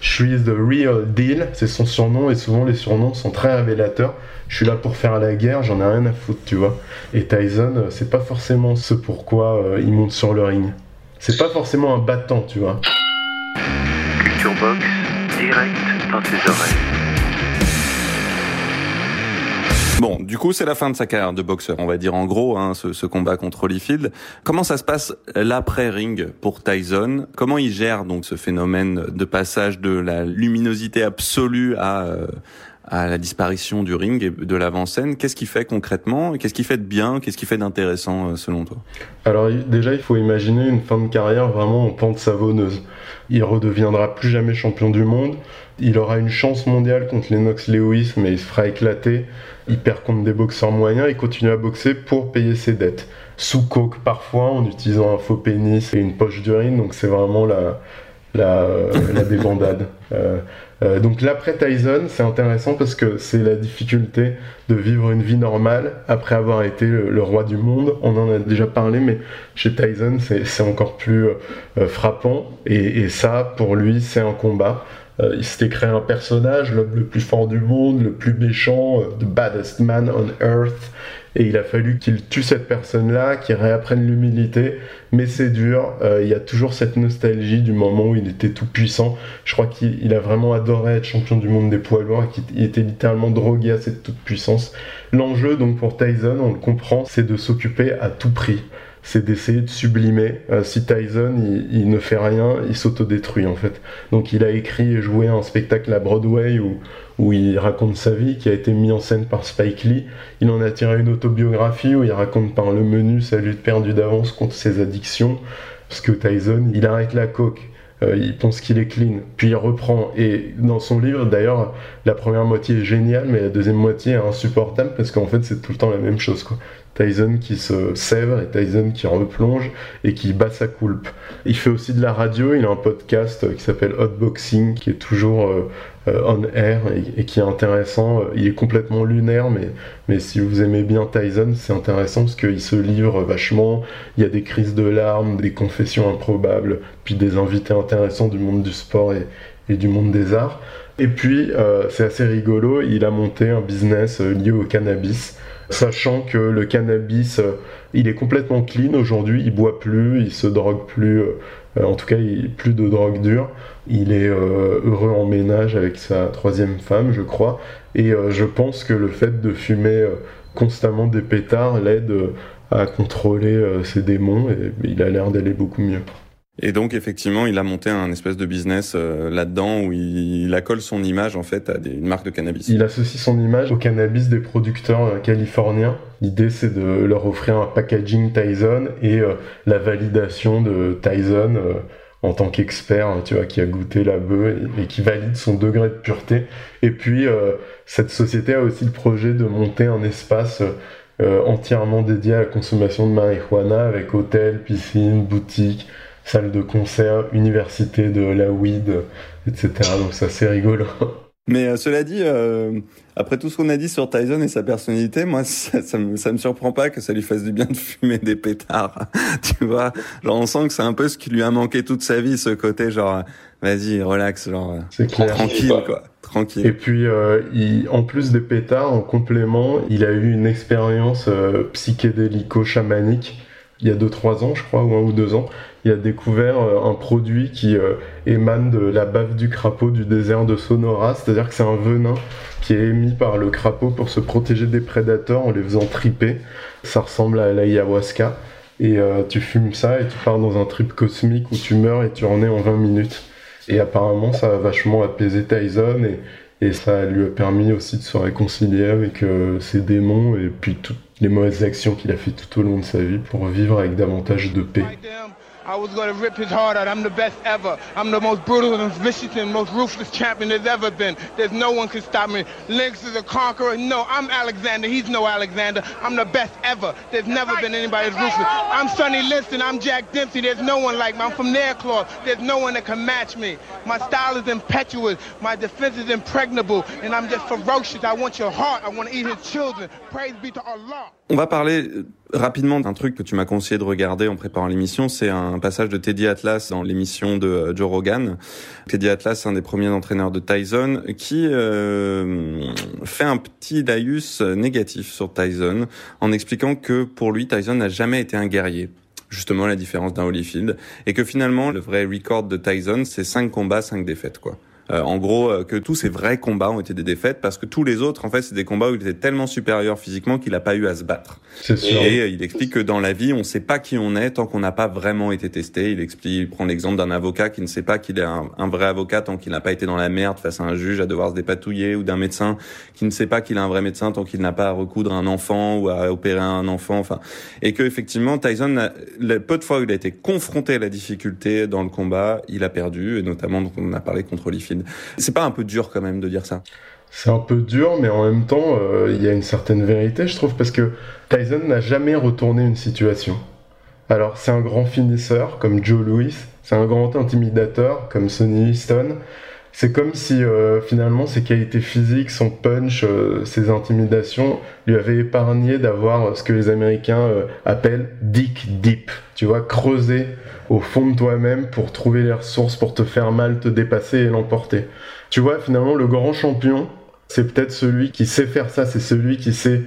Je suis the real deal, c'est son surnom et souvent les surnoms sont très révélateurs. Je suis là pour faire la guerre, j'en ai rien à foutre, tu vois. Et Tyson, euh, c'est pas forcément ce pourquoi euh, il monte sur le ring. C'est pas forcément un battant, tu vois. Culture Box, direct dans tes oreilles. Bon, du coup, c'est la fin de sa carrière de boxeur, on va dire en gros, hein, ce, ce, combat contre Holyfield. Comment ça se passe l'après-ring pour Tyson? Comment il gère donc ce phénomène de passage de la luminosité absolue à euh, à la disparition du ring et de l'avant-scène? Qu'est-ce qu'il fait concrètement? Qu'est-ce qu'il fait de bien? Qu'est-ce qu'il fait d'intéressant euh, selon toi? Alors déjà, il faut imaginer une fin de carrière vraiment en pente savonneuse. Il redeviendra plus jamais champion du monde. Il aura une chance mondiale contre Lennox Lewis, mais il se fera éclater. Il perd contre des boxeurs moyens. Il continue à boxer pour payer ses dettes. Sous coke parfois, en utilisant un faux pénis et une poche d'urine. Donc c'est vraiment la, la, la débandade. Euh, euh, donc l'après Tyson, c'est intéressant parce que c'est la difficulté de vivre une vie normale après avoir été le, roi du monde. On en a déjà parlé, mais chez Tyson, c'est encore plus euh, frappant. Et, et, ça, pour lui, c'est un combat. Euh, il s'était créé un personnage, l'homme le plus fort du monde, le plus méchant, the baddest man on earth. Et il a fallu qu'il tue cette personne-là, qu'il réapprenne l'humilité. Mais c'est dur. Euh, il y a toujours cette nostalgie du moment où il était tout puissant. Je crois qu'il a vraiment adoré être champion du monde des poids lourds et qu'il était littéralement drogué à cette toute puissance. L'enjeu, donc, pour Tyson, on le comprend, c'est de s'occuper à tout prix c'est d'essayer de sublimer. Euh, si Tyson il, ne fait rien, il s'autodétruit en fait. Donc il a écrit et joué un spectacle à Broadway où, où il raconte sa vie, qui a été mis en scène par Spike Lee. Il en a tiré une autobiographie où il raconte par le menu sa lutte perdue d'avance contre ses addictions. Parce que Tyson, il arrête la coke. Euh, il pense qu'il est clean, puis il reprend. Et dans son livre, d'ailleurs, la première moitié est géniale, mais la deuxième moitié est insupportable parce qu'en fait, c'est tout le temps la même chose. Quoi. Tyson qui se sèvre et Tyson qui replonge et qui bat sa coulpe. Il fait aussi de la radio, il a un podcast qui s'appelle Hotboxing qui est toujours euh, euh, on air et, qui est intéressant. Il est complètement lunaire, mais, si vous aimez bien Tyson, c'est intéressant parce qu'il se livre vachement. Il y a des crises de larmes, des confessions improbables, puis des invités intéressants du monde du sport et du monde des arts. Et puis, euh, c'est assez rigolo, il a monté un business euh, lié au cannabis, sachant que le cannabis, euh, il est complètement clean aujourd'hui, il boit plus, il se drogue plus, en tout cas, il, plus de drogue dure. Il est heureux en ménage avec sa troisième femme, je crois. Et je pense que le fait de fumer constamment des pétards l'aide à contrôler ses démons et il a l'air d'aller beaucoup mieux. Et donc effectivement, il a monté un espèce de business euh, là-dedans où il, accole son image en fait à des, une marque de cannabis. Il associe son image au cannabis des producteurs euh, californiens. L'idée c'est de leur offrir un packaging Tyson et euh, la validation de Tyson en tant qu'expert, tu vois, qui a goûté la bœuf et, qui valide son degré de pureté. Et puis cette société a aussi le projet de monter un espace entièrement dédié à la consommation de marijuana avec hôtel, piscine, boutique salle de concert, université de la weed, etc. Donc ça c'est rigolo. Mais euh, cela dit, euh, après tout ce qu'on a dit sur Tyson et sa personnalité, moi, ça, ça, me, ça me surprend pas que ça lui fasse du bien de fumer des pétards. tu vois, genre on sent que c'est un peu ce qui lui a manqué toute sa vie, ce côté genre, vas-y, relax, genre, tranquille, quoi. Tranquille. Et puis, euh, il, en plus des pétards, en complément, il a eu une expérience psychédélico-chamanique il y a 2-3 ans, je crois, ou un ou deux ans, il a découvert euh, un produit qui euh, émane de la bave du crapaud du désert de Sonora, c'est-à-dire que c'est un venin qui est émis par le crapaud pour se protéger des prédateurs en les faisant triper. Ça ressemble à l'ayahuasca. Et euh, tu fumes ça et tu pars dans un trip cosmique où tu meurs et tu en es en 20 minutes. Et apparemment, ça a vachement apaisé Tyson et, ça lui a permis aussi de se réconcilier avec ses démons et puis toutes les mauvaises actions qu'il a fait tout au long de sa vie pour vivre avec davantage de paix. I was going to rip his heart out. I'm the best ever. I'm the most brutal and vicious and most ruthless champion there's ever been. There's no one can stop me. Lynx is a conqueror. No, I'm Alexander. He's no Alexander. I'm the best ever. There's never been anybody as ruthless. I'm Sonny Liston. I'm Jack Dempsey. There's no one like me. I'm from Nairclaw. There's no one that can match me. My style is impetuous. My defense is impregnable. And I'm just ferocious. I want your heart. I want to eat his children. Praise be to Allah. On va parler rapidement d'un truc que tu m'as conseillé de regarder en préparant l'émission, c'est un passage de Teddy Atlas dans l'émission de euh, Joe Rogan. Teddy Atlas, un des premiers entraîneurs de Tyson, qui euh, fait un petit laïus négatif sur Tyson en expliquant que pour lui, Tyson n'a jamais été un guerrier justement la différence d'un Holyfield et que finalement le vrai record de Tyson c'est 5 combats 5 défaites quoi. Euh, en gros, euh, que tous ces vrais combats ont été des défaites parce que tous les autres, en fait, c'est des combats où il était tellement supérieur physiquement qu'il n'a pas eu à se battre. Et euh, il explique que dans la vie, on ne sait pas qui on est tant qu'on n'a pas vraiment été testé. Il explique, il prend l'exemple d'un avocat qui ne sait pas qu'il est un, vrai avocat tant qu'il n'a pas été dans la merde face à un juge à devoir se dépatouiller, ou d'un médecin qui ne sait pas qu'il est un vrai médecin tant qu'il n'a pas à recoudre un enfant ou à opérer un enfant. Enfin, et que effectivement, Tyson, le peu de fois où il a été confronté à la difficulté dans le combat, il a perdu, et notamment, on a parlé contre Holyfield c'est pas un peu dur quand même de dire ça? C'est un peu dur, mais en même temps, euh, il y a une certaine vérité, je trouve, parce que Tyson n'a jamais retourné une situation. Alors, c'est un grand finisseur, comme Joe Louis, c'est un grand intimidateur, comme Sonny Liston. C'est comme si, euh, finalement, ses qualités physiques, son punch, euh, ses intimidations, lui avaient épargné d'avoir ce que les Américains appellent dick deep. Tu vois, creuser au fond de toi-même pour trouver les ressources pour te faire mal, te dépasser et l'emporter. Tu vois, finalement, le grand champion, c'est peut-être celui qui sait faire ça, c'est celui qui sait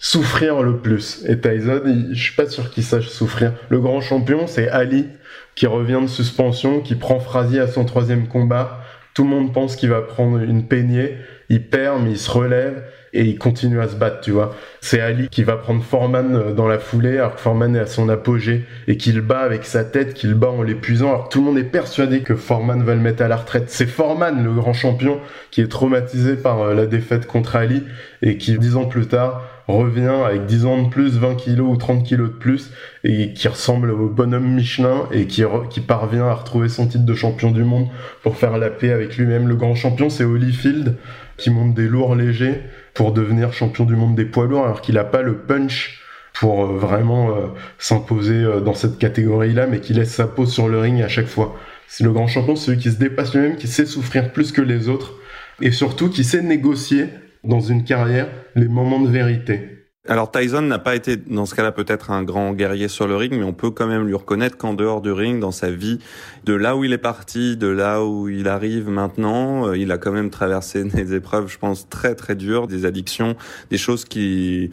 souffrir le plus. Et Tyson, je suis pas sûr qu'il sache souffrir. Le grand champion, c'est Ali, qui revient de suspension, qui prend Frazier à son troisième combat. Tout le monde pense qu'il va prendre une peignée. Il perd, mais il se relève et il continue à se battre, tu vois. C'est Ali qui va prendre Foreman euh, dans la foulée, alors que Foreman est à son apogée, et qu'il bat avec sa tête, qu'il bat en l'épuisant. Alors tout le monde est persuadé que Foreman va le mettre à la retraite. C'est Foreman, le grand champion, qui est traumatisé par euh, la défaite contre Ali, et qui, dix ans plus tard, revient avec 10 ans de plus, 20 kilos ou 30 kilos de plus, et qui ressemble au bonhomme Michelin, et qui, qui parvient à retrouver son titre de champion du monde pour faire la paix avec lui-même. Le grand champion, c'est Holyfield, qui monte des lourds légers, pour devenir champion du monde des poids lourds alors qu'il n'a pas le punch pour euh, vraiment euh, s'imposer euh, dans cette catégorie-là, mais qui laisse sa peau sur le ring à chaque fois. C'est le grand champion, celui qui se dépasse lui-même, qui sait souffrir plus que les autres, et surtout qui sait négocier dans une carrière les moments de vérité. Alors Tyson n'a pas été dans ce cas-là peut-être un grand guerrier sur le ring, mais on peut quand même lui reconnaître qu'en dehors du ring, dans sa vie, de là où il est parti, de là où il arrive maintenant, euh, il a quand même traversé des épreuves, je pense, très très dures, des addictions, des choses qui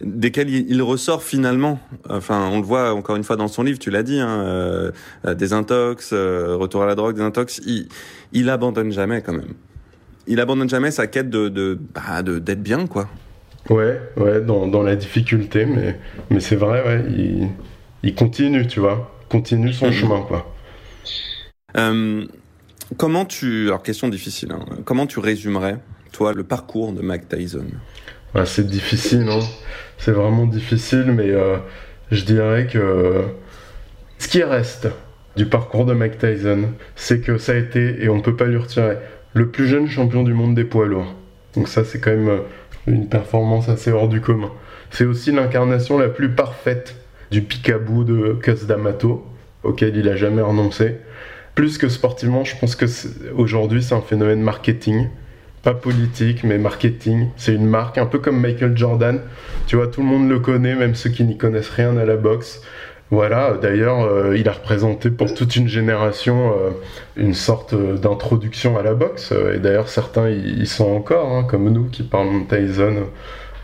desquelles il, ressort finalement. Enfin, on le voit encore une fois dans son livre, tu l'as dit, hein, euh, euh des intox, retour à la drogue, des intox. Il, il abandonne jamais quand même. Il abandonne jamais sa quête de de bah, d'être bien quoi. Ouais, ouais, dans, dans la difficulté, mais, mais c'est vrai, ouais, il, il, continue, tu vois, continue son mhm. chemin, quoi. Euh, comment tu, alors question difficile, hein, comment tu résumerais, toi, le parcours de Mike Tyson? Ouais, C'est difficile, hein. c'est vraiment difficile, mais euh, je dirais que ce qui reste du parcours de Mike Tyson, c'est que ça a été, et on ne peut pas lui retirer, le plus jeune champion du monde des poids lourds. Donc ça, c'est quand même une performance assez hors du commun. C'est aussi l'incarnation la plus parfaite du picabou de Cus D'Amato, auquel il a jamais renoncé. Plus que sportivement, je pense que aujourd'hui c'est un phénomène marketing, pas politique, mais marketing. C'est une marque, un peu comme Michael Jordan. Tu vois, tout le monde le connaît, même ceux qui n'y connaissent rien à la boxe. Voilà, d'ailleurs, euh, il a représenté pour toute une génération euh, une sorte d'introduction à la boxe. et d'ailleurs, certains y, sont encore, hein, comme nous qui parlons de Tyson,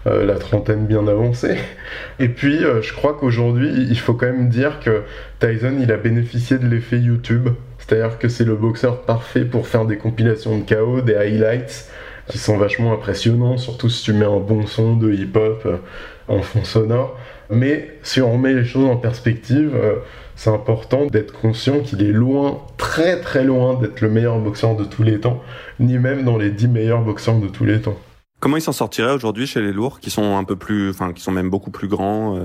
euh, la trentaine bien avancée. Et puis, je crois qu'aujourd'hui, il faut quand même dire que Tyson, il a bénéficié de l'effet YouTube. C'est-à-dire que c'est le boxeur parfait pour faire des compilations de KO, des highlights qui sont vachement impressionnants, surtout si tu mets un bon son de hip-hop en fond sonore. Mais si on remet les choses en perspective, euh, c'est important d'être conscient qu'il est loin, très très loin d'être le meilleur boxeur de tous les temps, ni même dans les 10 meilleurs boxeurs de tous les temps. Comment il s'en sortirait aujourd'hui chez les lourds, qui sont un peu plus, enfin, qui sont même beaucoup plus grands, euh,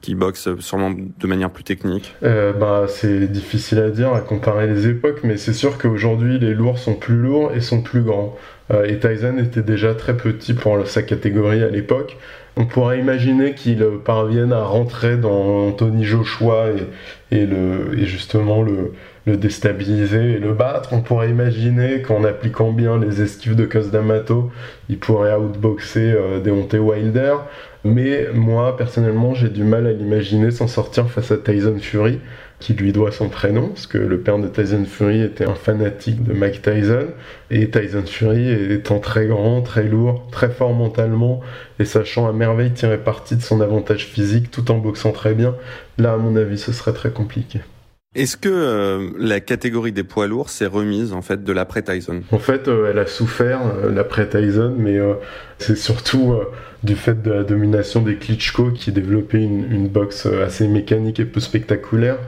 qui boxent sûrement de manière plus technique? Euh, Bah, c'est difficile à dire, à comparer les époques, mais c'est sûr qu'aujourd'hui les lourds sont plus lourds et sont plus grands. et Tyson était déjà très petit pour sa catégorie à l'époque. On pourrait imaginer qu'il parvienne à rentrer dans Anthony Joshua et, justement le, déstabiliser et le battre. On pourrait imaginer qu'en appliquant bien les esquives de D'Amato, il pourrait outboxer euh, Deontay Wilder. Mais moi, personnellement, j'ai du mal à l'imaginer s'en sortir face à Tyson Fury qui lui doit son prénom, parce que le père de Tyson Fury était un fanatique de Mike Tyson, et Tyson Fury étant très grand, très lourd, très fort mentalement, et sachant à merveille tirer parti de son avantage physique tout en boxant très bien, là à mon avis ce serait très compliqué. Est-ce que euh, la catégorie des poids lourds s'est remise en fait de l'après Tyson? En fait, euh, elle a souffert euh, l'après Tyson, mais c'est surtout du fait de la domination des Klitschko qui développaient une, une boxe assez mécanique et peu spectaculaire.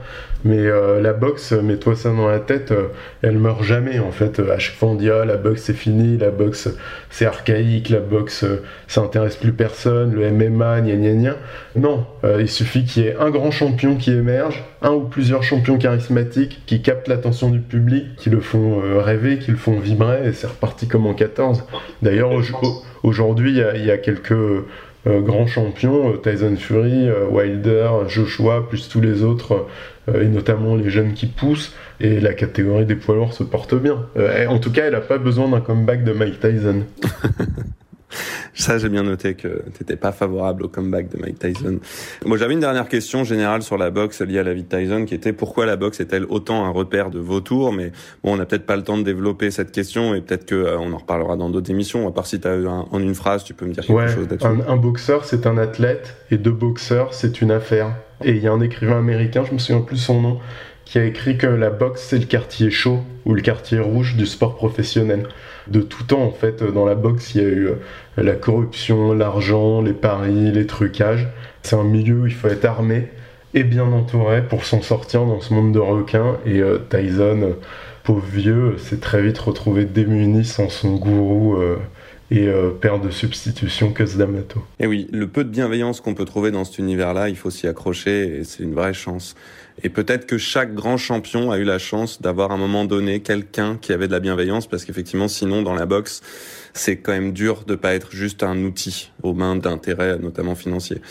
Mais euh, la boxe, mets-toi ça dans la tête, euh, elle meurt jamais en fait. À chaque fois on dit ah la boxe c'est fini, la boxe c'est archaïque, la boxe euh, ça intéresse plus personne, le MMA, gna gna gna. Non, il suffit qu'il y ait un grand champion qui émerge, un ou plusieurs champions charismatiques qui captent l'attention du public, qui le font rêver, qui le font vibrer, et c'est reparti comme en 14. D'ailleurs aujourd'hui il y, a quelques grands champions, Tyson Fury, Wilder, Joshua, plus tous les autres euh, et notamment les jeunes qui poussent, et la catégorie des poids lourds se porte bien. Euh, en tout cas, elle n'a pas besoin d'un comeback de Mike Tyson. Ça, j'ai bien noté que t'étais pas favorable au comeback de Mike Tyson. Moi, j'avais une dernière question générale sur la boxe liée à la vie de Tyson, qui était pourquoi la boxe est-elle autant un repère de vautours? Mais bon, on n'a peut-être pas le temps de développer cette question, et peut-être que euh, on en reparlera dans d'autres émissions. À part si t'as eu en une phrase, tu peux me dire quelque chose là-dessus. Un, un boxeur, c'est un athlète, et deux boxeurs, c'est une affaire. Et il y a un écrivain américain, je me souviens plus son nom, qui a écrit que la boxe c'est le quartier chaud ou le quartier rouge du sport professionnel. De tout temps en fait, dans la boxe il y a eu euh, la corruption, l'argent, les paris, les trucages. C'est un milieu où il faut être armé et bien entouré pour s'en sortir dans ce monde de requins. Et euh, Tyson, euh, pauvre vieux, s'est très vite retrouvé démuni sans son gourou et père de substitution que D'Amato. Et oui, le peu de bienveillance qu'on peut trouver dans cet univers-là, il faut s'y accrocher et c'est une vraie chance. Et peut-être que chaque grand champion a eu la chance d'avoir à un moment donné quelqu'un qui avait de la bienveillance parce qu'effectivement, sinon, dans la boxe, c'est quand même dur de pas être juste un outil aux mains d'intérêts, notamment financiers.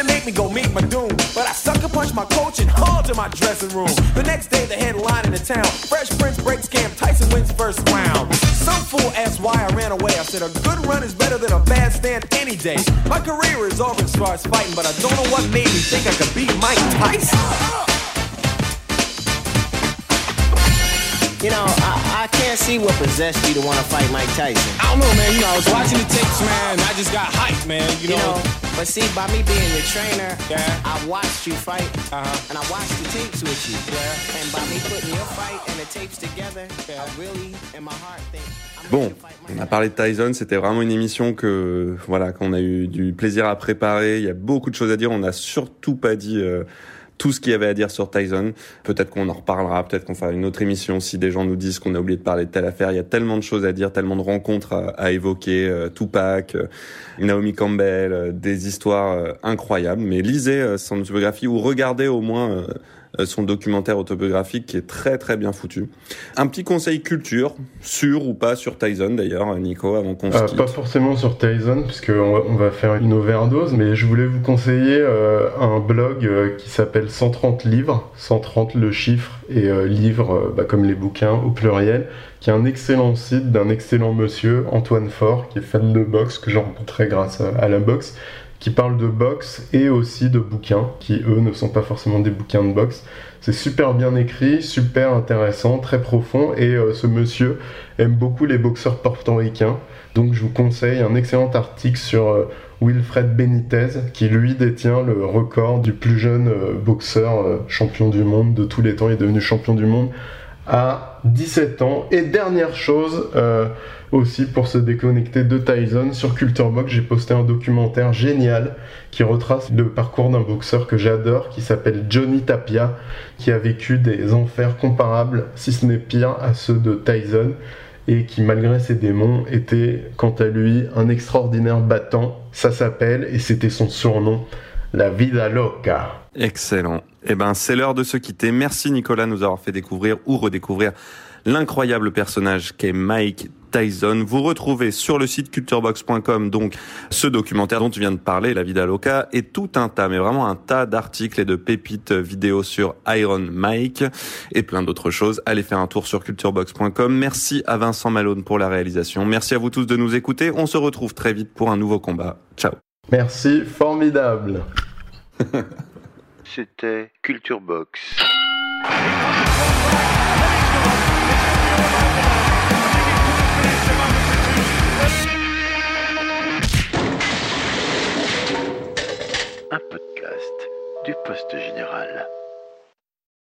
To make me go meet my doom. But I sucker punched my coach and hauled to my dressing room. The next day, the headline in the town Fresh Prince breaks camp, Tyson wins first round. Some fool asked why I ran away. I said, a good run is better than a bad stand any day. My career is over as far as fighting, but I don't know what made me think I could beat Mike Tyson. You know, I, I can't see what possessed you to want to fight Mike Tyson. I don't know, man. You know, I was watching the tapes, man. I just got hyped, man. You, You know. know, but see, by me being your trainer, Yeah. I watched you fight, Uh-huh. and I watched the tapes with you. Yeah. And by me putting your fight and the tapes together, I really, in my heart, think. I'm Bon, on a parlé de Tyson, c'était vraiment une émission que voilà qu'on a eu du plaisir à préparer. Il y a beaucoup de choses à dire. On n'a surtout pas dit euh, tout ce qu'il y avait à dire sur Tyson. Peut-être qu'on en reparlera, peut-être qu'on fera une autre émission si des gens nous disent qu'on a oublié de parler de telle affaire. Il y a tellement de choses à dire, tellement de rencontres à, évoquer. euh, Tupac, euh, Naomi Campbell, euh, des histoires incroyables. Mais lisez son autobiographie ou regardez au moins son documentaire autobiographique qui est très très bien foutu. Un petit conseil culture, sûr ou pas sur Tyson d'ailleurs, Nico, avant qu'on se Euh, quitte. pas forcément sur Tyson, puisqu'on va, on va faire une overdose, mais je voulais vous conseiller euh, un blog euh, qui s'appelle 130 livres, 130 le chiffre, et euh, livres euh, bah, comme les bouquins au pluriel, qui est un excellent site d'un excellent monsieur, Antoine Faure, qui est fan de boxe, que j'ai rencontré grâce à la boxe, qui parle de boxe et aussi de bouquins, qui eux ne sont pas forcément des bouquins de boxe. C'est super bien écrit, super intéressant, très profond, et euh, ce monsieur aime beaucoup les boxeurs portoricains. Donc je vous conseille un excellent article sur euh, Wilfred Benitez, qui lui détient le record du plus jeune euh, boxeur champion du monde de tous les temps. Il est devenu champion du monde à 17 ans. Et dernière chose, aussi pour se déconnecter de Tyson, sur Culturebox, j'ai posté un documentaire génial qui retrace le parcours d'un boxeur que j'adore, qui s'appelle Johnny Tapia, qui a vécu des enfers comparables, si ce n'est pire, à ceux de Tyson, et qui, malgré ses démons, était, quant à lui, un extraordinaire battant. Ça s'appelle, et c'était son surnom, la Vida Loca. Excellent. Eh ben, c'est l'heure de se quitter. Merci Nicolas de nous avoir fait découvrir ou redécouvrir l'incroyable personnage qu'est Mike Tyson. Vous retrouvez sur le site culturebox.com donc ce documentaire dont tu viens de parler, La Vida Loca, et tout un tas, mais vraiment un tas d'articles et de pépites vidéo sur Iron Mike et plein d'autres choses. Allez faire un tour sur culturebox.com. Merci à Vincent Malone pour la réalisation. Merci à vous tous de nous écouter. On se retrouve très vite pour un nouveau combat. Ciao. Merci, formidable. C'était Culture Box. Thank un podcast du Poste Général.